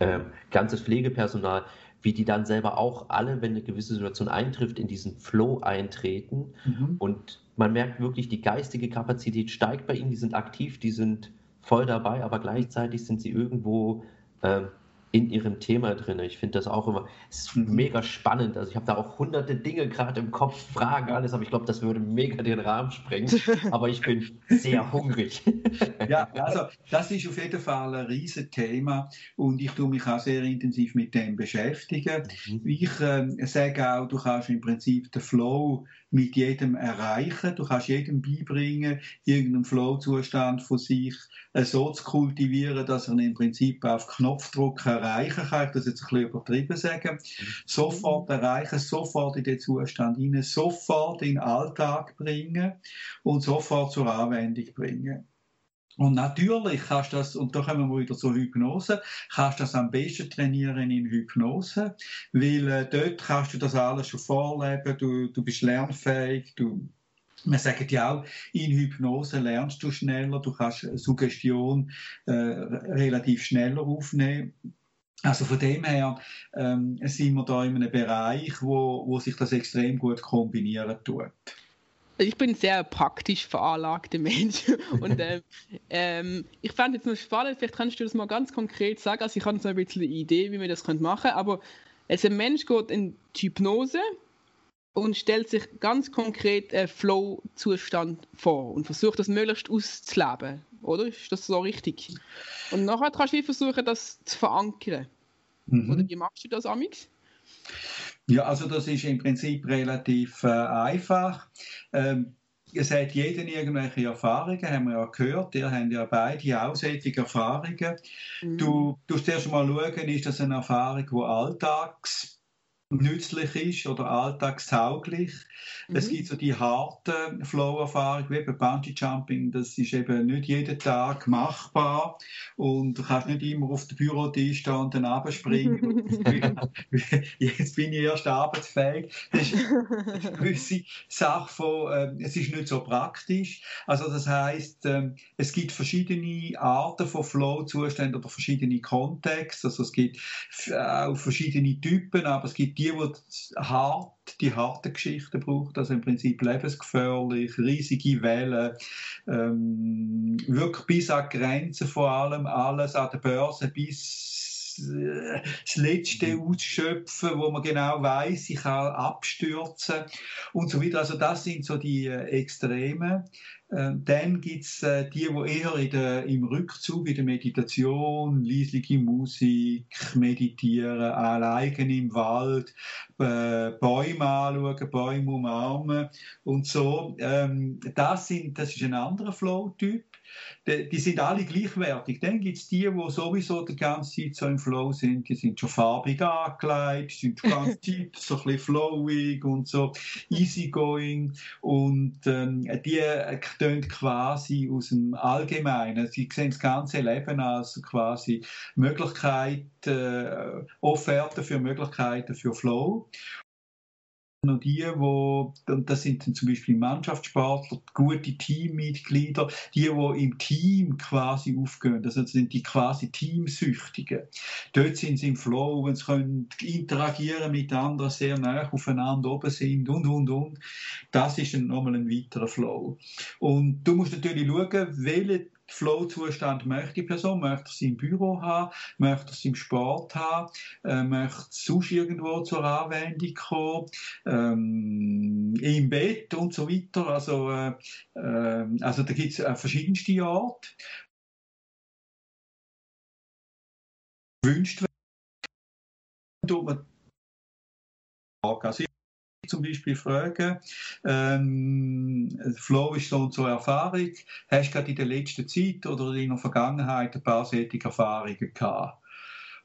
ähm, ganzes Pflegepersonal, wie die dann selber auch alle, wenn eine gewisse Situation eintrifft, in diesen Flow eintreten. Mhm. Und man merkt wirklich, die geistige Kapazität steigt bei ihnen, die sind aktiv, die sind voll dabei, aber gleichzeitig sind sie irgendwo ähm, in ihrem Thema drin. Ich finde das auch immer ist mhm. mega spannend. Also ich habe da auch hunderte Dinge gerade im Kopf, Fragen, alles, aber ich glaube, das würde mega den Rahmen sprengen. Aber ich bin sehr hungrig. ja, also das ist auf jeden Fall ein riesen Thema und ich tue mich auch sehr intensiv mit dem beschäftigen. Mhm. Ich äh, sage auch, du kannst im Prinzip den Flow mit jedem erreichen. Du kannst jedem beibringen, irgendeinen Flow-Zustand von sich äh, so zu kultivieren, dass er ihn im Prinzip auf Knopfdruck erreichen kann. Ich das jetzt ein bisschen übertrieben sagen. Sofort erreichen, sofort in den Zustand hinein, sofort in den Alltag bringen und sofort zur Anwendung bringen. Und natürlich kannst du das, und da kommen wir wieder zur Hypnose, kannst du das am besten trainieren in Hypnose, weil äh, dort kannst du das alles schon vorleben, du, du bist lernfähig, du, wir sagen ja auch, in Hypnose lernst du schneller, du kannst Suggestion äh, relativ schneller aufnehmen. Also von dem her ähm, sind wir da in einem Bereich, wo, wo sich das extrem gut kombinieren tut ich bin ein sehr praktisch veranlagter Mensch und ähm, ähm, ich fand jetzt noch spannend, vielleicht kannst du das mal ganz konkret sagen, also ich habe so ein bisschen eine Idee, wie wir das machen können, aber also ein Mensch geht in die Hypnose und stellt sich ganz konkret einen Flow-Zustand vor und versucht das möglichst auszuleben, oder? Ist das so richtig? Und nachher kannst du versuchen, das zu verankern. Mhm. Oder wie machst du das, Amix? Ja, also das ist im Prinzip relativ äh, einfach. Ähm, es hat jeder irgendwelche Erfahrungen, haben wir ja gehört. Ihr habt ja beide auch solche Erfahrungen. Mhm. Du musst erst mal schauen, ist das eine Erfahrung, die alltags nützlich ist oder alltagstauglich. Mhm. Es gibt so die harten Flow-Erfahrungen, wie beim Bungee-Jumping, das ist eben nicht jeden Tag machbar und du kannst nicht immer auf den Bürotisch stehen und dann abspringen. Jetzt bin ich erst arbeitsfähig. Das ist eine gewisse Sache von, äh, es ist nicht so praktisch. Also das heißt, äh, es gibt verschiedene Arten von Flow-Zuständen oder verschiedene Kontexte. Also es gibt auch verschiedene Typen, aber es gibt die, die hart, die harten Geschichten braucht, also im Prinzip lebensgefährlich, riesige Wellen, ähm, wirklich bis an Grenzen vor allem, alles an der Börse bis äh, das Letzte mhm. ausschöpfen, wo man genau weiß, ich kann abstürzen und so weiter. Also das sind so die äh, Extreme. Ähm, dann gibt es äh, die, die eher in der, im Rückzug, in der Meditation, leisliche Musik, meditieren, allein im Wald, äh, Bäume anschauen, Bäume umarmen und so. Ähm, das, sind, das ist ein anderer Flow-Typ die, die sind alle gleichwertig. Dann gibt es die, die sowieso die ganze Zeit so im Flow sind, die sind schon farbig angelegt, sind die ganze Zeit so ein bisschen flowig und so easygoing und ähm, die tönt quasi aus dem Allgemeinen. Sie sehen das ganze Leben als quasi Möglichkeit, äh, Offerte für Möglichkeiten für Flow noch die, wo, und das sind dann zum Beispiel Mannschaftssportler, gute Teammitglieder, die, die im Team quasi aufgehen, das sind die quasi Teamsüchtigen. Dort sind sie im Flow und sie können interagieren mit anderen sehr nah aufeinander oben sind und, und, und. Das ist dann nochmal ein weiterer Flow. Und du musst natürlich schauen, welche Flow-Zustand möchte die Person? Möchte sie im Büro haben? Möchte sie im Sport haben? Äh, möchte sonst irgendwo zur Anwendung kommen? Ähm, Im Bett und so weiter. Also, äh, äh, also da gibt es äh, verschiedenste Orte. Wünscht werden. Also zum Beispiel fragen, ähm, Flo ist so und so Erfahrung, hast du gerade in der letzten Zeit oder in der Vergangenheit ein paar solche Erfahrungen gehabt?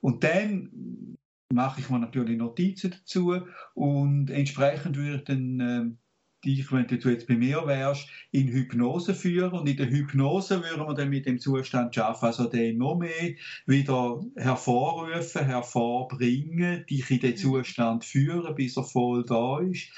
Und dann mache ich mir natürlich Notizen dazu. Und entsprechend würde ich dann ähm, dich, wenn du jetzt bei mir wärst, in Hypnose führen. Und in der Hypnose würden wir dann mit dem Zustand schaffen, also den noch mehr wieder hervorrufen, hervorbringen, dich in den mhm. Zustand führen, bis er voll da ist.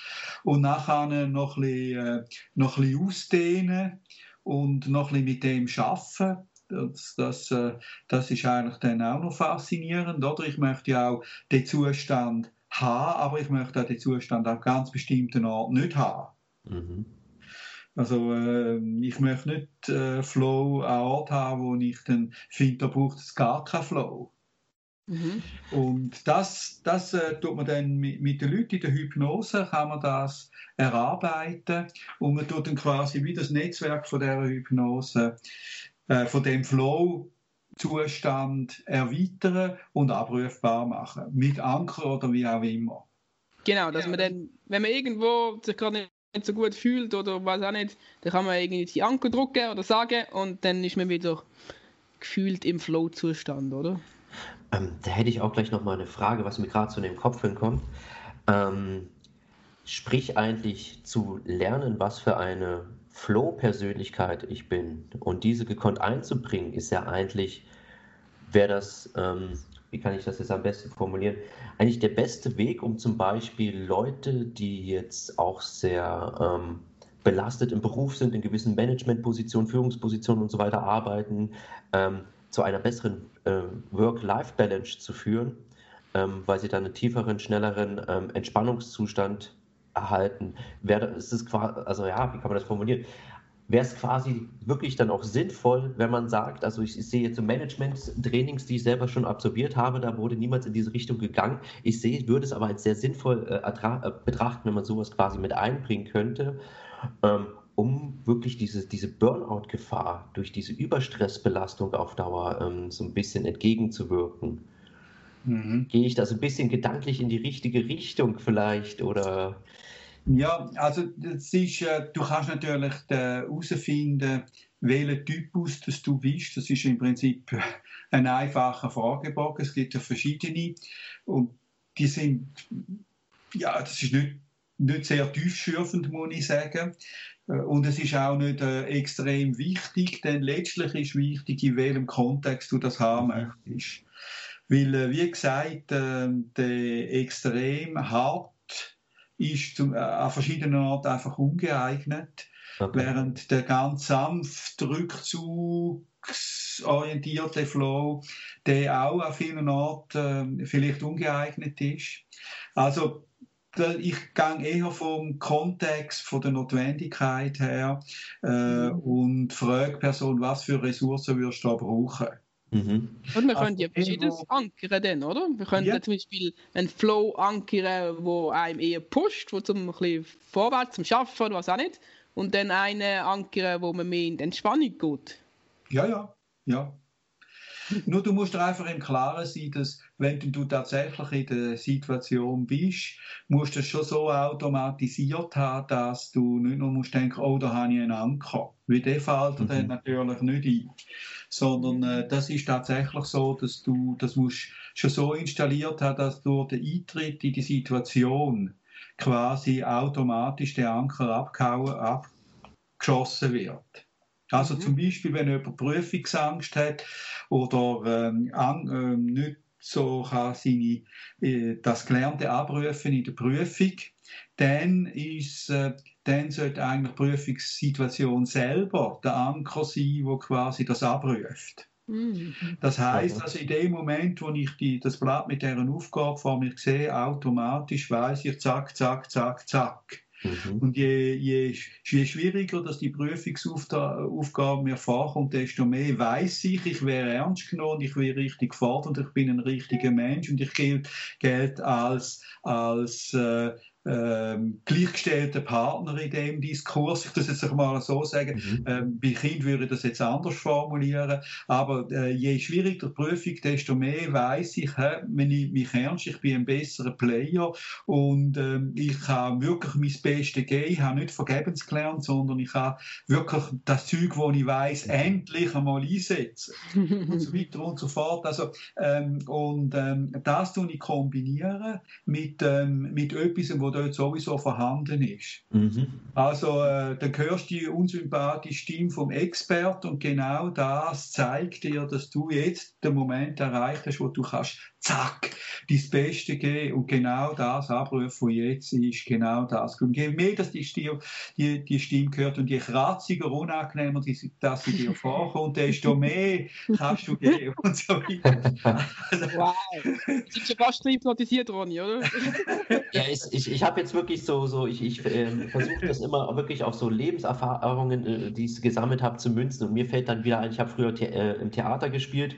Und nachher noch ein bisschen, äh, noch ein bisschen ausdehnen und noch ein bisschen mit dem schaffen. Das, das, äh, das ist eigentlich dann auch noch faszinierend, oder? Ich möchte ja auch den Zustand haben, aber ich möchte auch den Zustand an ganz bestimmten Ort nicht haben. Mhm. Also äh, ich möchte nicht äh, Flow an Ort haben, wo ich dann finde, da braucht es gar keinen Flow. Mhm. Und das, das äh, tut man dann mit, mit, den Leuten in der Hypnose, kann man das erarbeiten und man tut dann quasi wie das Netzwerk von der Hypnose, äh, von dem Flow Zustand erweitern und abrufbar machen. Mit Anker oder wie auch immer. Genau, dass man dann, wenn man irgendwo sich gerade nicht so gut fühlt oder was auch nicht, dann kann man irgendwie die Anker drücken oder sagen und dann ist man wieder gefühlt im Flow-Zustand, oder? Ähm, da hätte ich auch gleich noch mal eine Frage, was mir gerade zu dem Kopf hinkommt. Ähm, sprich eigentlich zu lernen, was für eine Flow-Persönlichkeit ich bin und diese gekonnt einzubringen, ist ja eigentlich, wäre das ähm, wie kann ich das jetzt am besten formulieren, eigentlich der beste Weg, um zum Beispiel Leute, die jetzt auch sehr ähm, belastet im Beruf sind, in gewissen Managementpositionen, Führungspositionen und so weiter arbeiten, ähm, zu einer besseren äh, Work-Life-Balance zu führen, ähm, weil sie dann einen tieferen, schnelleren ähm, Entspannungszustand erhalten. Wäre, ist es quasi, also ja, wie kann man das formulieren? Wäre es quasi wirklich dann auch sinnvoll, wenn man sagt, also ich, ich sehe jetzt so Management-Trainings, die ich selber schon absolviert habe, da wurde niemals in diese Richtung gegangen. Ich sehe, würde es aber als sehr sinnvoll äh, äh, betrachten, wenn man sowas quasi mit einbringen könnte, ähm, um wirklich diese, diese Burnout-Gefahr durch diese Überstressbelastung auf Dauer ähm, so ein bisschen entgegenzuwirken. Mhm. Gehe ich da so ein bisschen gedanklich in die richtige Richtung vielleicht oder ja, also das ist, äh, du kannst natürlich herausfinden, welchen Typus das du bist. Das ist im Prinzip ein einfacher Fragebogen. Es gibt ja verschiedene und die sind ja, das ist nicht, nicht sehr tiefschürfend, muss ich sagen. Äh, und es ist auch nicht äh, extrem wichtig, denn letztlich ist wichtig, in welchem Kontext du das haben mhm. möchtest. Weil, äh, wie gesagt, äh, der extrem hart ist zum, äh, an verschiedenen Orten einfach ungeeignet, okay. während der ganz sanft rückzugsorientierte Flow, der auch an vielen Orten äh, vielleicht ungeeignet ist. Also ich gehe eher vom Kontext, von der Notwendigkeit her äh, mhm. und frage Person, was für Ressourcen würdest du da brauchen? Mhm. Und wir können also, ja verschiedenes ankern dann, oder? Wir können ja. zum Beispiel einen Flow ankern, wo einem eher pusht, wo zum ein bisschen vorwärts zum Schaffen oder was auch nicht. Und dann einen ankern, wo man mehr in die Entspannung geht. Ja, ja, ja. Nur du musst dir einfach im Klaren sein, dass wenn du tatsächlich in der Situation bist, musst du es schon so automatisiert haben, dass du nicht nur musst denken, oh, da habe ich einen Anker. Wie der fällt mhm. dann natürlich nicht ein. Sondern äh, das ist tatsächlich so, dass du das musst schon so installiert haben, dass durch den Eintritt in die Situation quasi automatisch der Anker abgehauen, abgeschossen wird. Also mhm. zum Beispiel, wenn jemand Prüfungsangst hat oder ähm, an, ähm, nicht so kann seine, äh, das Gelernte abrufen in der Prüfung, dann, ist, äh, dann sollte eigentlich die Prüfungssituation selber der Anker sein, wo quasi das abruft. Mhm. Das heißt, also in dem Moment, wo ich die, das Blatt mit deren Aufgabe vor mir sehe, automatisch weiß ich, zack, zack, zack, zack. Mhm. Und je, je, je, schwieriger dass die Prüfungsaufgabe mir vorkommt, desto mehr weiß ich, ich wäre ernst genommen, ich wäre richtig gefordert, ich bin ein richtiger Mensch und ich gelte als, als äh, ähm, gleichgestellter Partner in dem Diskurs. Ich das jetzt mal so sagen. Mhm. Ähm, bei Kind würde ich das jetzt anders formulieren. Aber äh, je schwieriger die Prüfung, desto mehr weiß ich, hä, wenn ich mich ernst, ich bin ein besserer Player und ähm, ich habe wirklich mein Bestes gegeben. Ich habe nicht vergebens gelernt, sondern ich habe wirklich das Zeug, wo ich weiß, endlich einmal einsetzen und so weiter und so fort. Also ähm, und ähm, das tue ich kombinieren mit ähm, mit etwas, wo dort sowieso vorhanden ist. Mhm. Also äh, dann hörst du die unsympathische Stimme vom Experten und genau das zeigt dir, dass du jetzt den Moment erreicht hast, wo du kannst zack, dein Beste geben und genau das abrufen, was jetzt ist, genau das. Und je mehr dass die Stimme, die, die Stimme gehört und je kratziger, unangenehmer die, dass sie dir vorkommt, desto mehr kannst du geben und so weiter. wow, das ist schon fast hypnotisiert, Ronny, oder? ja, ich, ich, ich habe jetzt wirklich so, so ich, ich äh, versuche das immer wirklich auf so Lebenserfahrungen, äh, die ich gesammelt habe, zu münzen und mir fällt dann wieder ein, ich habe früher The äh, im Theater gespielt,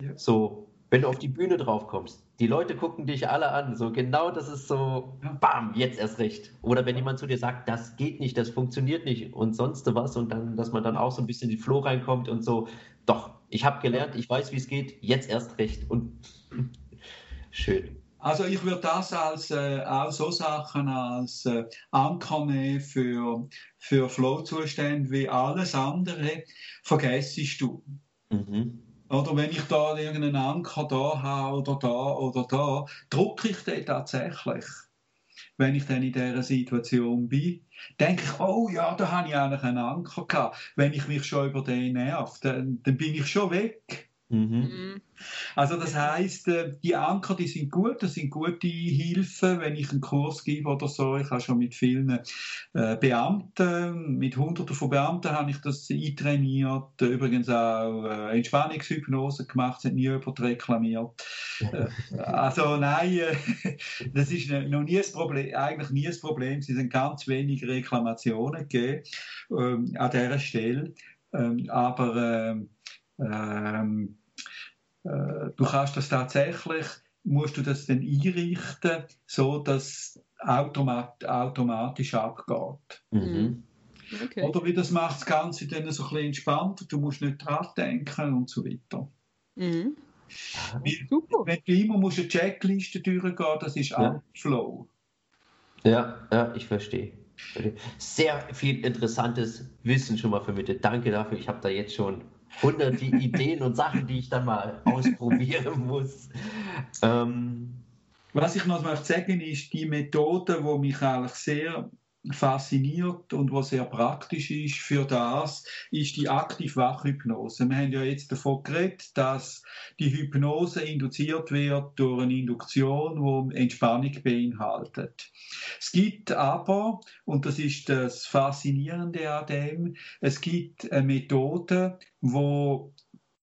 ja. so wenn du auf die Bühne drauf kommst, die Leute gucken dich alle an, so genau das ist so, bam, jetzt erst recht. Oder wenn jemand zu dir sagt, das geht nicht, das funktioniert nicht und sonst was und dann, dass man dann auch so ein bisschen in die Floh reinkommt und so, doch, ich habe gelernt, ich weiß, wie es geht, jetzt erst recht und schön. Also ich würde das als äh, auch so Sachen als äh, Anker nehmen für, für Flow-Zustände wie alles andere vergessest du. Mhm. Oder wenn ich da irgendeinen Anker da habe oder da oder da, drucke ich den tatsächlich. Wenn ich dann in dieser Situation bin, denke ich, oh ja, da habe ich eigentlich einen Anker gehabt. Wenn ich mich schon über den nerv, dann, dann bin ich schon weg. Mhm. mhm. Also das heißt, äh, die Anker, die sind gut, das sind gute Hilfen, wenn ich einen Kurs gebe oder so. Ich habe schon mit vielen äh, Beamten, mit Hunderten von Beamten habe ich das eintrainiert. Übrigens auch äh, Entspannungshypnose gemacht, sind nie jemand reklamiert. also nein, das ist noch nie das Problem, eigentlich nie das Problem. Es sind ganz wenige Reklamationen gegeben ähm, an dieser Stelle. Ähm, aber ähm, ähm äh, du kannst das tatsächlich, musst du das dann einrichten, so dass automat automatisch abgeht. Mhm. Okay. Oder wie das macht das Ganze dann so ein bisschen entspannter, du musst nicht dran denken und so weiter. Mhm. Wie, wenn du immer musst eine Checkliste durchgehen das ist ja. Flow. Ja, ja, ich verstehe. Sehr viel interessantes Wissen schon mal vermittelt. Danke dafür. Ich habe da jetzt schon hunderte Ideen und Sachen, die ich dann mal ausprobieren muss. Ähm, Was ich noch möchte sagen ist, die Methode, die mich eigentlich sehr fasziniert und was sehr praktisch ist für das, ist die Aktiv-Wach-Hypnose. Wir haben ja jetzt davon geredet, dass die Hypnose induziert wird durch eine Induktion, die Entspannung beinhaltet. Es gibt aber, und das ist das Faszinierende an dem, es gibt eine Methode, wo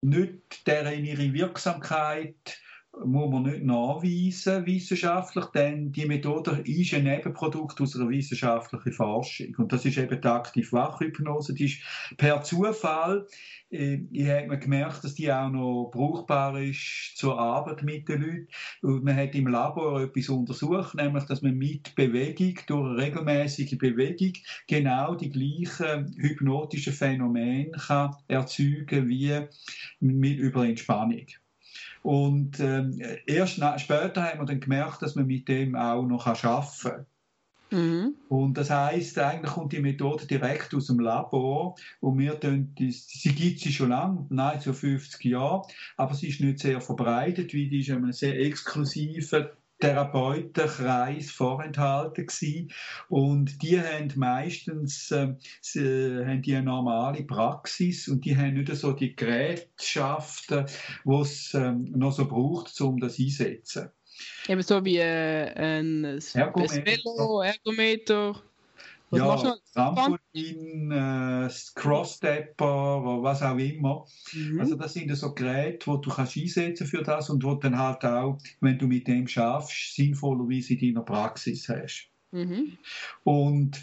nicht deren ihre Wirksamkeit muss man nicht nachweisen wissenschaftlich, denn die Methode ist ein Nebenprodukt aus einer wissenschaftlichen Forschung. Und das ist eben die Aktiv-Wach-Hypnose. Die ist per Zufall, äh, habe mir gemerkt, dass die auch noch brauchbar ist zur Arbeit mit den Leuten. Und man hat im Labor etwas untersucht, nämlich, dass man mit Bewegung, durch eine regelmäßige Bewegung, genau die gleichen hypnotischen Phänomene kann erzeugen wie mit über Entspannung. Und ähm, erst später haben wir dann gemerkt, dass man mit dem auch noch arbeiten kann. Mhm. Und das heißt, eigentlich kommt die Methode direkt aus dem Labor und wir tun, sie gibt sie schon lange, nahezu 50 Jahre, aber sie ist nicht sehr verbreitet, weil die ist eine sehr exklusive Therapeutenkreis vorenthalten gewesen. und die haben meistens äh, sie, haben die eine normale Praxis und die haben nicht so die Gerätschaften, die es ähm, noch so braucht, um das einzusetzen. Eben so wie äh, ein, ein Velo, Ergometer. Was ja, Trampolin, äh, Cross-Stepper, was auch immer. Mhm. Also das sind so Geräte, die du kannst einsetzen für das und wo dann halt auch, wenn du mit dem schaffst, sinnvollerweise in deiner Praxis hast. Mhm. Und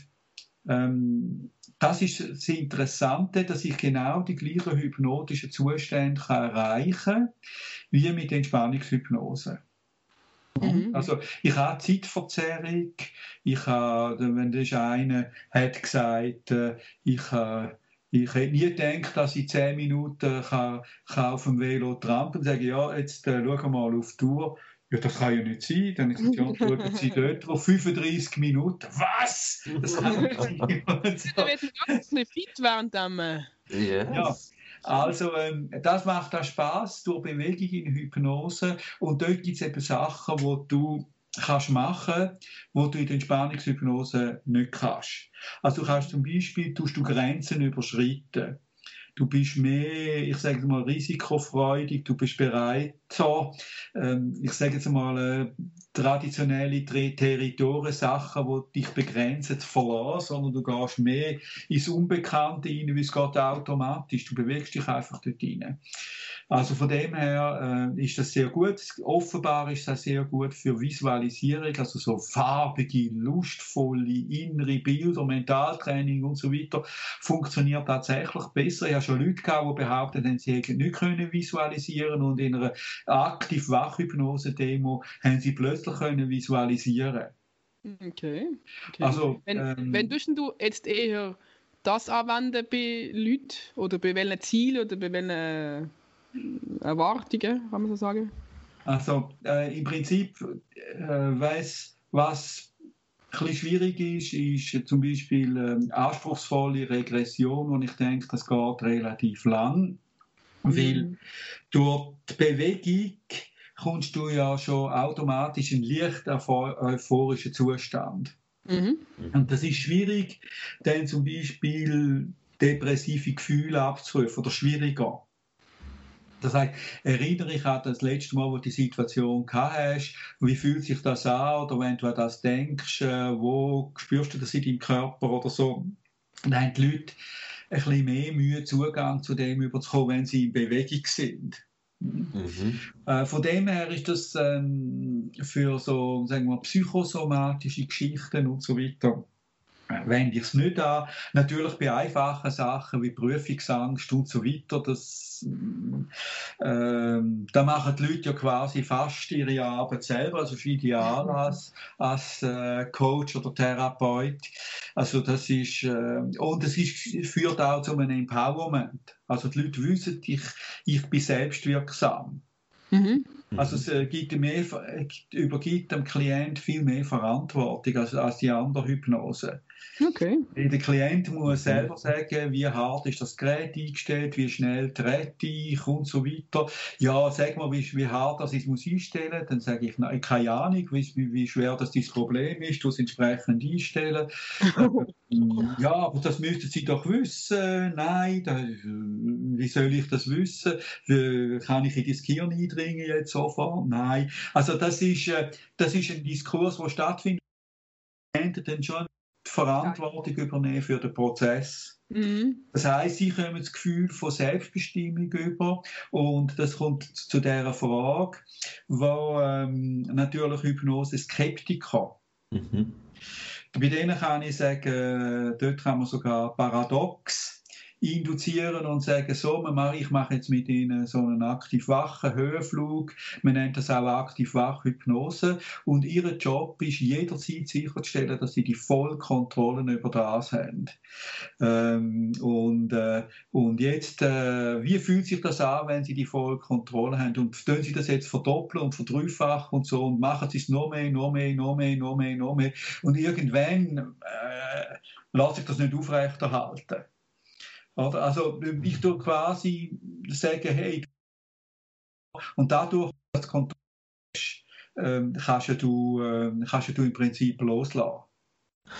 ähm, das ist das Interessante, dass ich genau die gleichen hypnotischen Zustände kann erreichen kann, wie mit Entspannungshypnose. Mhm. Also ich habe Zeitverzerrung, ich habe, wenn das einer hat gesagt, äh, ich habe ich hätte nie gedacht, dass ich zehn Minuten kann, kann auf dem Velo trampen und sagen, ja, jetzt äh, schauen wir mal auf die Tour. Ja, das kann ja nicht sein. Dann ist ja, schauen Sie dort drauf, 35 Minuten. Was? Das kann nicht sein. Du wirst ganz nicht fit während dem... Äh... Yes. Ja. Also ähm, das macht auch Spaß durch Bewegung in Hypnose und dort gibt es eben Sachen, wo du kannst machen, wo du in der Entspannungshypnose nicht kannst. Also du kannst zum Beispiel tust du Grenzen überschreiten. Du bist mehr, ich sage mal, risikofreudig, du bist bereit, so, ähm, ich sage jetzt mal, äh, traditionelle Territorien, Sachen, die dich begrenzen, zu verlassen, sondern du gehst mehr ins Unbekannte rein, wie es geht automatisch. Du bewegst dich einfach dort rein. Also von dem her äh, ist das sehr gut. Offenbar ist das sehr gut für Visualisierung, also so farbige, lustvolle, innere Bilder, Mentaltraining und so weiter funktioniert tatsächlich besser. Ich habe schon Leute gehabt, die behaupten, haben, sie hätten nicht können visualisieren und in einer aktiv Wachhypnose-Demo haben sie plötzlich können visualisieren. Okay. okay. Also, wenn, ähm, wenn du jetzt eher das anwenden bei Leuten oder bei welchen Zielen oder bei welchen Erwartungen, kann man so sagen? Also äh, im Prinzip äh, weiß, was bisschen schwierig ist, ist zum Beispiel äh, anspruchsvolle Regression und ich denke, das geht relativ lang, mhm. weil durch die Bewegung kommst du ja schon automatisch in leicht euphorischen Zustand. Mhm. Und das ist schwierig, dann zum Beispiel depressive Gefühle abzurufen oder schwieriger. Das heißt, erinnere dich an das letzte Mal, wo du die Situation gehabt hast. Wie fühlt sich das an? Oder wenn du an das denkst, äh, wo spürst du das in deinem Körper oder so? Dann haben die Leute ein bisschen mehr Mühe, Zugang zu dem überzukommen, wenn sie in Bewegung sind. Mhm. Äh, von dem her ist das ähm, für so sagen wir, psychosomatische Geschichten und so weiter wende ich es nicht an. Natürlich bei einfachen Sachen wie Prüfungsangst und so weiter, das, äh, da machen die Leute ja quasi fast ihre Arbeit selber, also ist ideal als, als äh, Coach oder Therapeut. Also das ist, äh, und es ist, führt auch zu einem Empowerment. Also die Leute wissen, ich, ich bin selbstwirksam. Mhm. Also es äh, gibt mehr, übergibt dem Klient viel mehr Verantwortung als, als die andere Hypnose. Okay. Der Klient muss selber sagen, wie hart ist das Gerät eingestellt, wie schnell trete ich und so weiter. Ja, sag mal, wie, wie hart das ich muss einstellen. Dann sage ich, nein, keine Ahnung, wie, wie schwer das dein Problem ist, du es entsprechend einstellen. ja, aber das müssten Sie doch wissen. Nein, das, wie soll ich das wissen? Wie, kann ich in das Gehirn eindringen jetzt sofort? Nein. Also das ist, äh, das ist ein Diskurs, der stattfindet. Dann schon Verantwortung übernehmen für den Prozess. Mhm. Das heißt, sie kommen das Gefühl von Selbstbestimmung über und das kommt zu der Frage, wo ähm, natürlich Hypnose Skeptiker. Mhm. Bei denen kann ich sagen, dort kann man sogar paradox induzieren und sagen, so, ich mache jetzt mit ihnen so einen aktiv-wachen Höhenflug, man nennt das auch aktiv-wach Hypnose und ihr Job ist jederzeit sicherzustellen, dass sie die Vollkontrollen über das haben. Ähm, und, äh, und jetzt, äh, wie fühlt sich das an, wenn sie die Vollkontrolle haben und tun sie das jetzt verdoppeln und verdreifachen und so und machen sie es noch mehr, noch mehr, noch mehr, noch mehr, noch mehr und irgendwann äh, lässt sich das nicht aufrechterhalten. Oder? Also ich tue quasi sagen, hey, und dadurch, dass Kontrolle hast, ähm, kannst, du, äh, kannst du im Prinzip loslassen.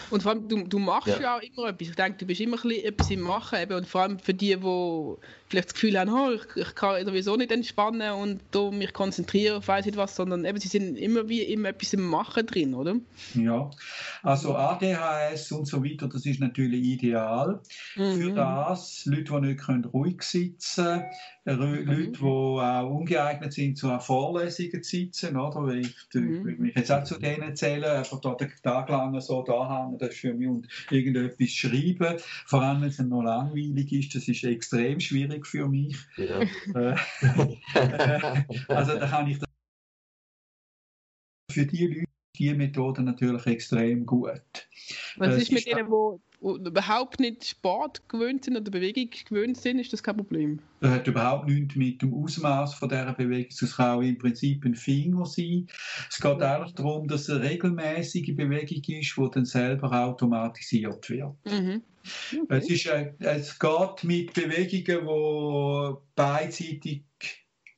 Und vor allem, du, du machst ja. ja. auch immer etwas. Ich denke, du bist immer ein etwas im Machen. Eben. Und vor allem für die, die vielleicht das Gefühl haben, oh, ich, ich, kann sowieso nicht entspannen und da mich konzentrieren auf weiss nicht was, sondern eben, sie sind immer wie immer etwas im Machen drin, oder? Ja, also ADHS und so weiter, das ist natürlich ideal. Mhm. Für das, Leute, die nicht können ruhig sitzen können. Leute, die auch ungeeignet sind, zu Vorlesungen zu sitzen, oder? Weil ich, mhm. ich mich jetzt auch zu denen zählen, einfach da den Tag lang so da haben, das ist für mich und irgendetwas schreiben, vor allem wenn es noch langweilig ist, das ist extrem schwierig für mich. Ja. Äh, also da kann ich das für die Leute die Methode natürlich extrem gut. Was ist mit denen, die überhaupt nicht Sport gewöhnt sind oder Bewegung gewöhnt sind, ist das kein Problem? Das hat überhaupt nichts mit dem Ausmaß von dieser Bewegung. Es kann auch im Prinzip ein Finger sein. Es geht ja. eigentlich darum, dass es eine regelmäßige Bewegung ist, die dann selber automatisiert wird. Mhm. Okay. Es, ist, äh, es geht mit Bewegungen, die beidseitig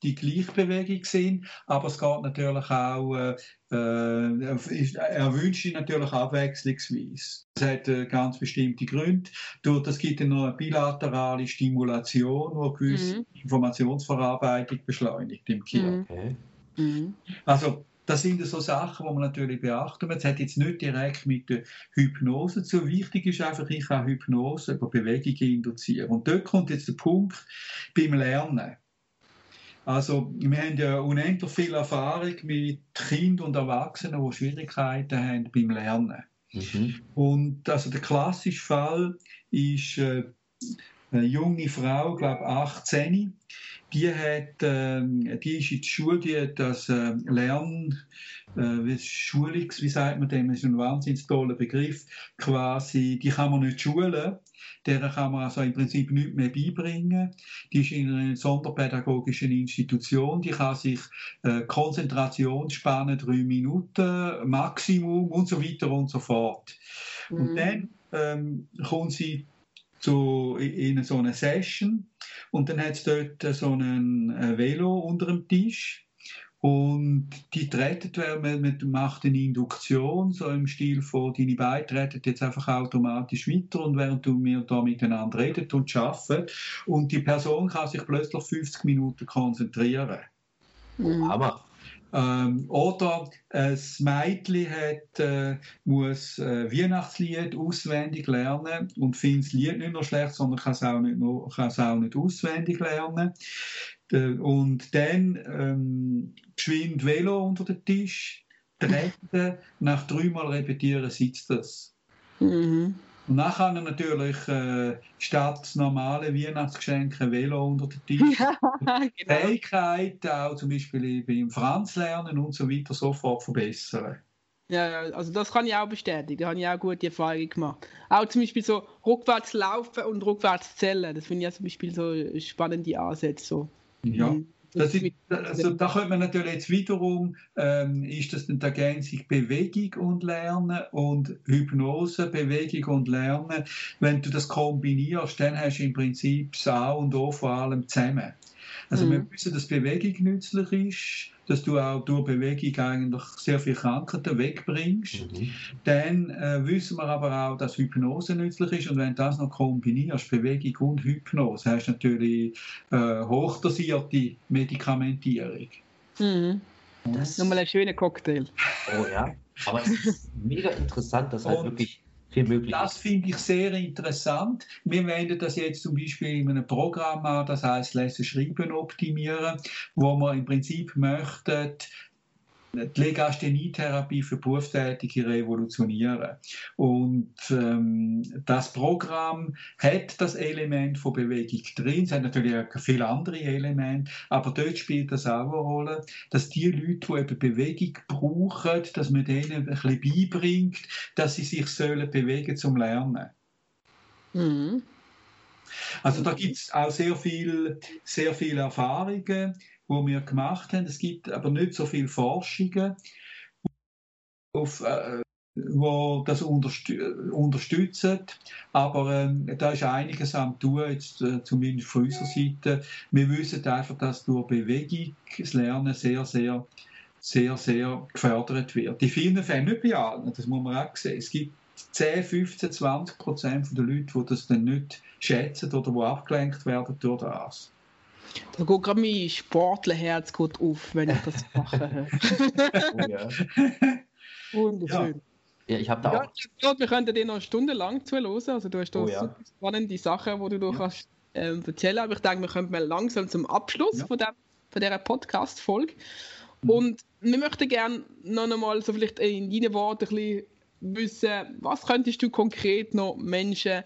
die Gleichbewegung sind, aber es geht natürlich auch, äh, äh, er wünscht sich natürlich abwechslungsweise. Das hat äh, ganz bestimmte Gründe. Durch das gibt es noch eine bilaterale Stimulation, die gewisse mhm. Informationsverarbeitung beschleunigt im Gehirn. Okay. Mhm. Also das sind so Sachen, die man natürlich beachten muss. Es hat jetzt nicht direkt mit der Hypnose zu. Wichtig ist einfach, ich kann Hypnose über Bewegungen induzieren. Und dort kommt jetzt der Punkt beim Lernen. Also, wir haben ja unendlich viel Erfahrung mit Kindern und Erwachsenen, die Schwierigkeiten haben beim Lernen. Mhm. Und also der klassische Fall ist äh, eine junge Frau, glaube 18, die hat, äh, die ist in der Schule, die hat das äh, Lernen, äh, Schulungs, wie sagt man dem, das ist ein wahnsinnig toller Begriff, quasi, die kann man nicht schulen, der kann man also im Prinzip nichts mehr beibringen. Die ist in einer sonderpädagogischen Institution, die kann sich äh, Konzentrationsspanne drei Minuten Maximum und so weiter und so fort. Mhm. Und dann ähm, kommt sie zu, in so eine Session und dann hat es dort so ein äh, Velo unter dem Tisch und die treten, man, man macht eine Induktion, so im Stil von, deine Beine treten jetzt einfach automatisch weiter und während du mir da miteinander redet und arbeiten und die Person kann sich plötzlich 50 Minuten konzentrieren. Mhm. Hammer. Ähm, oder ein Mädchen hat, äh, muss äh, Weihnachtslied auswendig lernen und findet das Lied nicht nur schlecht, sondern kann es auch nicht, nur, es auch nicht auswendig lernen. Äh, und dann ähm, geschwind Velo unter den Tisch, treten, nach dreimal repetieren sitzt das. Mhm. Und dann kann er natürlich äh, statt normale Weihnachtsgeschenke Velo unter den Tisch. Ja, genau. Fähigkeit auch zum Beispiel beim Franz lernen und so weiter sofort verbessern. Ja, also das kann ich auch bestätigen. Da habe ich auch gute Erfahrungen gemacht. Auch zum Beispiel so rückwärts laufen und rückwärts zählen. Das finde ich ja zum Beispiel so spannende Ansätze. So. Ja. Das ist, also da könnte man natürlich jetzt wiederum, ähm, ist das dann die Ergänzung Bewegung und Lernen und Hypnose, Bewegung und Lernen. Wenn du das kombinierst, dann hast du im Prinzip das A und O vor allem zusammen. Also mhm. wir wissen, dass Bewegung nützlich ist, dass du auch durch Bewegung eigentlich sehr viele Krankheiten wegbringst. Mhm. Dann äh, wissen wir aber auch, dass Hypnose nützlich ist und wenn du das noch kombinierst, Bewegung und Hypnose, hast du natürlich äh, hochdosierte Medikamentierung. Mhm. Das ist nochmal ein schöner Cocktail. Oh ja, aber es ist mega interessant, dass halt wirklich viel möglich Das finde ich sehr interessant. Wir wenden das jetzt zum Beispiel in einem Programm an, das heißt Lesen, Schreiben optimieren, wo wir im Prinzip möchten, die Legasthenie-Therapie für Berufstätige revolutionieren. Und ähm, das Programm hat das Element von Bewegung drin. Es hat natürlich auch viele andere Elemente, aber dort spielt das auch eine Rolle, dass die Leute, die eben Bewegung brauchen, dass man denen ein bisschen beibringt, dass sie sich sollen bewegen zum Lernen. Mhm. Also da gibt es auch sehr viel, sehr viele Erfahrungen wo wir gemacht haben. Es gibt aber nicht so viele Forschungen, auf, äh, wo das unterstü unterstützen. Aber äh, da ist einiges am tun, jetzt, äh, zumindest von unserer Seite. Wir wissen einfach, dass durch Bewegung das Lernen sehr, sehr, sehr, sehr gefördert wird. In vielen Fällen, nicht bei allen, das muss man auch sehen. Es gibt 10, 15, 20 Prozent der Leute, die das dann nicht schätzen oder die abgelenkt werden durch das. Da geht gerade mein Sportlerherz gut auf, wenn ich das mache. oh, ja. Wunderschön. Ja. ja ich habe da auch. ich glaube, wir könnten dir noch stundenlang zuhören. Also, du hast da oh, ja. super spannende Sachen, die du da kannst, ähm, erzählen Aber ich denke, wir kommen mal langsam zum Abschluss von, der, von dieser Podcast-Folge. Mhm. Und wir möchten gerne noch einmal so vielleicht in deinen Worten ein bisschen wissen, was könntest du konkret noch Menschen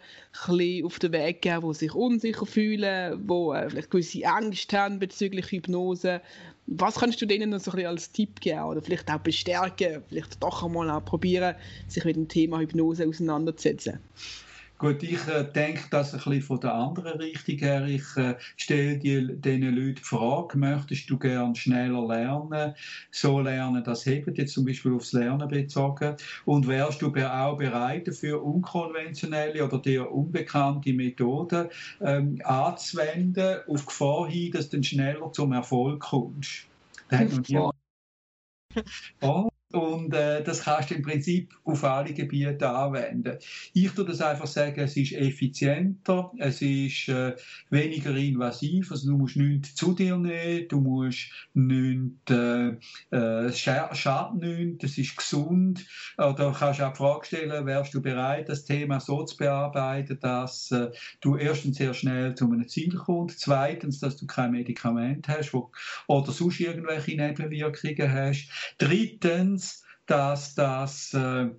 auf den Weg geben, die sich unsicher fühlen, die äh, vielleicht gewisse Ängste haben bezüglich Hypnose. Was kannst du denen noch so ein als Tipp geben oder vielleicht auch bestärken, vielleicht doch einmal probieren, sich mit dem Thema Hypnose auseinanderzusetzen? Gut, ich äh, denke das ein bisschen von der anderen Richtung her. Ich äh, stelle diesen Leuten die Frage, möchtest du gern schneller lernen, so lernen, das hebt jetzt zum Beispiel aufs Lernen bezogen und wärst du auch bereit dafür, unkonventionelle oder dir unbekannte Methoden ähm, anzuwenden, auf Gefahr hin, dass du dann schneller zum Erfolg kommst? Das hat noch niemand. Oh, und äh, das kannst du im Prinzip auf alle Gebiete anwenden. Ich würde das einfach sagen, es ist effizienter, es ist äh, weniger invasiv, also du musst nichts zu dir nehmen, du musst nichts, äh, äh, schadet nichts, es ist gesund. Oder kannst auch die Frage stellen, wärst du bereit, das Thema so zu bearbeiten, dass äh, du erstens sehr schnell zu einem Ziel kommst, zweitens, dass du kein Medikament hast wo, oder sonst irgendwelche Nebenwirkungen hast, drittens, dass das äh,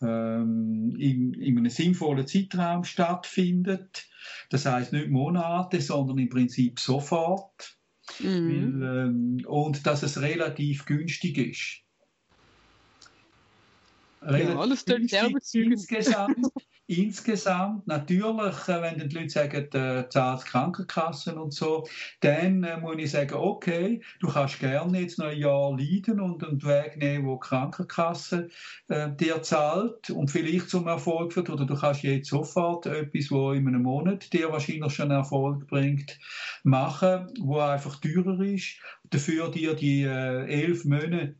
ähm, in, in einem sinnvollen Zeitraum stattfindet. Das heißt nicht Monate, sondern im Prinzip sofort. Mhm. Weil, ähm, und dass es relativ günstig ist. Relativ ja, alles günstig insgesamt. insgesamt, natürlich, äh, wenn die Leute sagen, äh, zahlt Krankenkassen und so, dann äh, muss ich sagen, okay, du kannst gerne jetzt noch ein Jahr leiden und einen Weg nehmen, wo die Krankenkasse äh, dir zahlt und vielleicht zum Erfolg führt, oder du kannst jetzt sofort etwas, wo in einem Monat dir wahrscheinlich schon Erfolg bringt, machen, wo einfach teurer ist, dafür dir die äh, elf Monate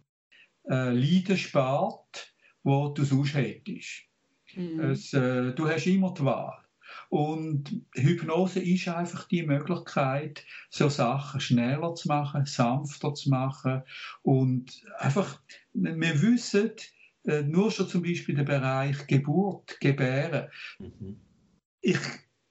äh, Leiden spart, wo du sonst hättest. Mhm. Es, äh, du hast immer die Wahl. Und Hypnose ist einfach die Möglichkeit, so Sachen schneller zu machen, sanfter zu machen. Und einfach, wir wissen, äh, nur schon zum Beispiel der Bereich Geburt, Gebären. Mhm. Ich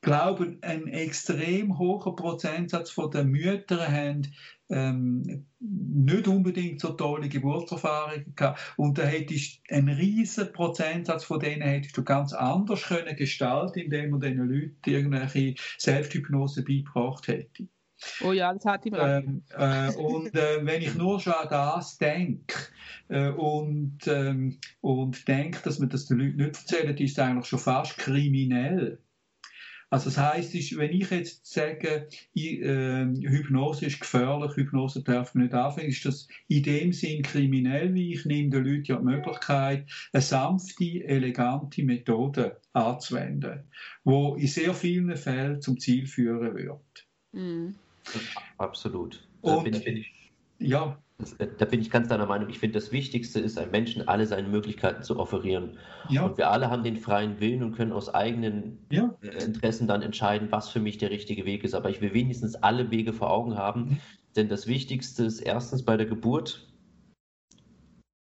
glaube, ein extrem hoher Prozentsatz von den Müttern haben ähm, nicht unbedingt so tolle Geburtserfahrungen gehabt. Und da hättest einen riesen Prozentsatz von denen hättest du ganz anders können gestalten, indem man diesen Leuten irgendwelche Selbsthypnose beigebracht hätte. Oh ja, das hat ihm ähm, äh, Und äh, wenn ich nur schon an das denke äh, und, ähm, und denke, dass man das den Leuten nicht erzählt, ist es eigentlich schon fast kriminell. Also das heißt, wenn ich jetzt sage, ich, äh, Hypnose ist gefährlich, Hypnose darf man nicht anfangen, ist das in dem Sinn kriminell, wie ich nehme den Leuten ja die Möglichkeit, eine sanfte, elegante Methode anzuwenden, wo in sehr vielen Fällen zum Ziel führen wird. Mhm. Absolut. Und, bin, bin ich, ja. Äh, da bin ich ganz deiner Meinung. Ich finde, das Wichtigste ist, einem Menschen alle seine Möglichkeiten zu offerieren. Ja. Und wir alle haben den freien Willen und können aus eigenen ja. Äh, Interessen dann entscheiden, was für mich der richtige Weg ist. Aber ich will wenigstens alle Wege vor Augen haben. Mhm. Denn das Wichtigste ist erstens bei der Geburt,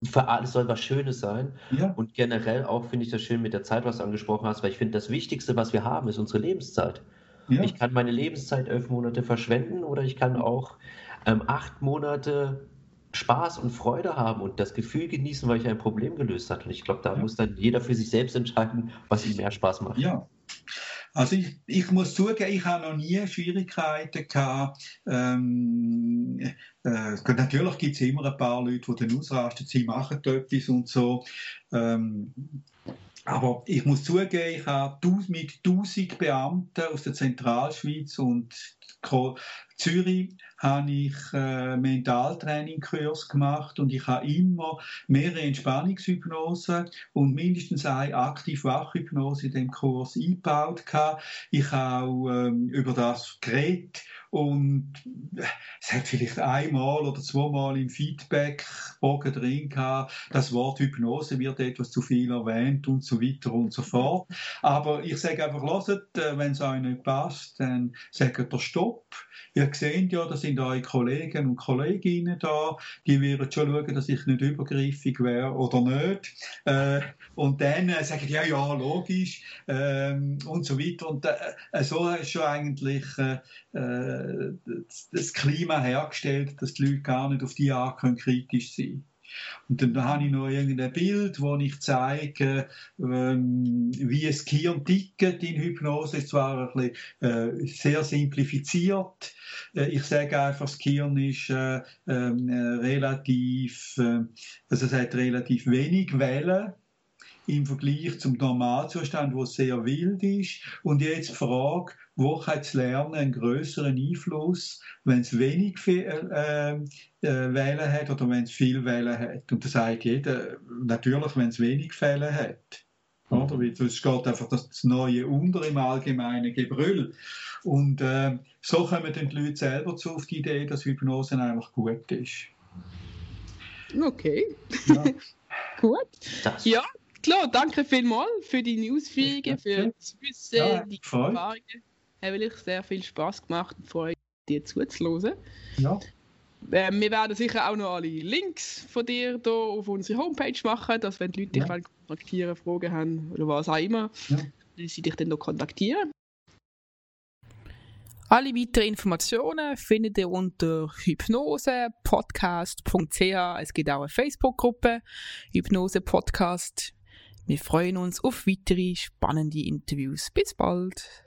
für alles soll was Schönes sein. Ja. Und generell auch finde ich das schön mit der Zeit, was du angesprochen hast, weil ich finde, das Wichtigste, was wir haben, ist unsere Lebenszeit. Ich kann meine Lebenszeit elf Monate verschwenden oder ich kann auch ähm, acht Monate Spaß und Freude haben und das Gefühl genießen, weil ich ein Problem gelöst habe. Und ich glaube, da ja. muss dann jeder für sich selbst entscheiden, was ihm mehr Spaß macht. Ja. Also ich, ich muss zugeben, ich habe noch nie Schwierigkeiten gehabt. Ähm, äh, natürlich gibt es immer ein paar Leute, die dann ausrasten, sie machen etwas und so. Ähm, aber ich muss zugeben, ich habe mit 1000 Beamten aus der Zentralschweiz und Zürich habe ich äh, Mentaltraining-Kurs gemacht und ich habe immer mehrere Entspannungshypnosen und mindestens eine aktiv-wach-Hypnose in dem Kurs eingebaut. Ich habe auch ähm, über das geredet und es hat vielleicht einmal oder zweimal im Feedback-Bogen drin gehabt, das Wort Hypnose wird etwas zu viel erwähnt und so weiter und so fort. Aber ich sage einfach, hört, äh, wenn es euch nicht passt, dann sagt ihr Stopp. Ihr seht ja, da sind eure Kollegen und Kolleginnen da, die werden schon schauen, dass ich nicht übergriffig wäre oder nicht. Äh, und dann äh, sagen ja, ja, logisch, ähm, und so weiter. Und äh, so ist schon eigentlich äh, äh, das Klima hergestellt, dass die Leute gar nicht auf die Art können kritisch sein können. Und dann habe ich noch irgendein Bild, wo ich zeige, ähm, wie es Gehirn tickt in Hypnose. Ist zwar ein bisschen, äh, sehr simplifiziert. Äh, ich sage einfach, das Gehirn ist äh, ähm, relativ, äh, also es hat relativ wenig Wellen im Vergleich zum Normalzustand, wo es sehr wild ist. Und jetzt die Frage, wo kann das Lernen einen größeren Einfluss, wenn es wenig viel, äh, äh, Wählen hat oder wenn es viel Wählen hat? Und das sagt jeder, natürlich, wenn es wenig Fälle hat. Oder? Weil es geht einfach das Neue unter im allgemeinen Gebrüll. Und äh, so kommen dann die Leute selber zu auf die Idee, dass Hypnose eigentlich gut ist. Okay. Ja. gut. Das. Ja, Klar, danke vielmals für die Newsfeige, für das Wissen, ja, die Erfahrungen. Hat wirklich sehr viel Spaß gemacht und freue dir zuzuhören. Ja. Äh, wir werden sicher auch noch alle Links von dir hier auf unsere Homepage machen, dass wenn die Leute ja. dich kontaktieren, Fragen haben oder was auch immer, ja. sie dich dann noch kontaktieren. Alle weiteren Informationen findet ihr unter hypnosepodcast.ch. Es gibt auch eine Facebook-Gruppe, Hypnose Podcast. Wir freuen uns auf weitere spannende Interviews. Bis bald!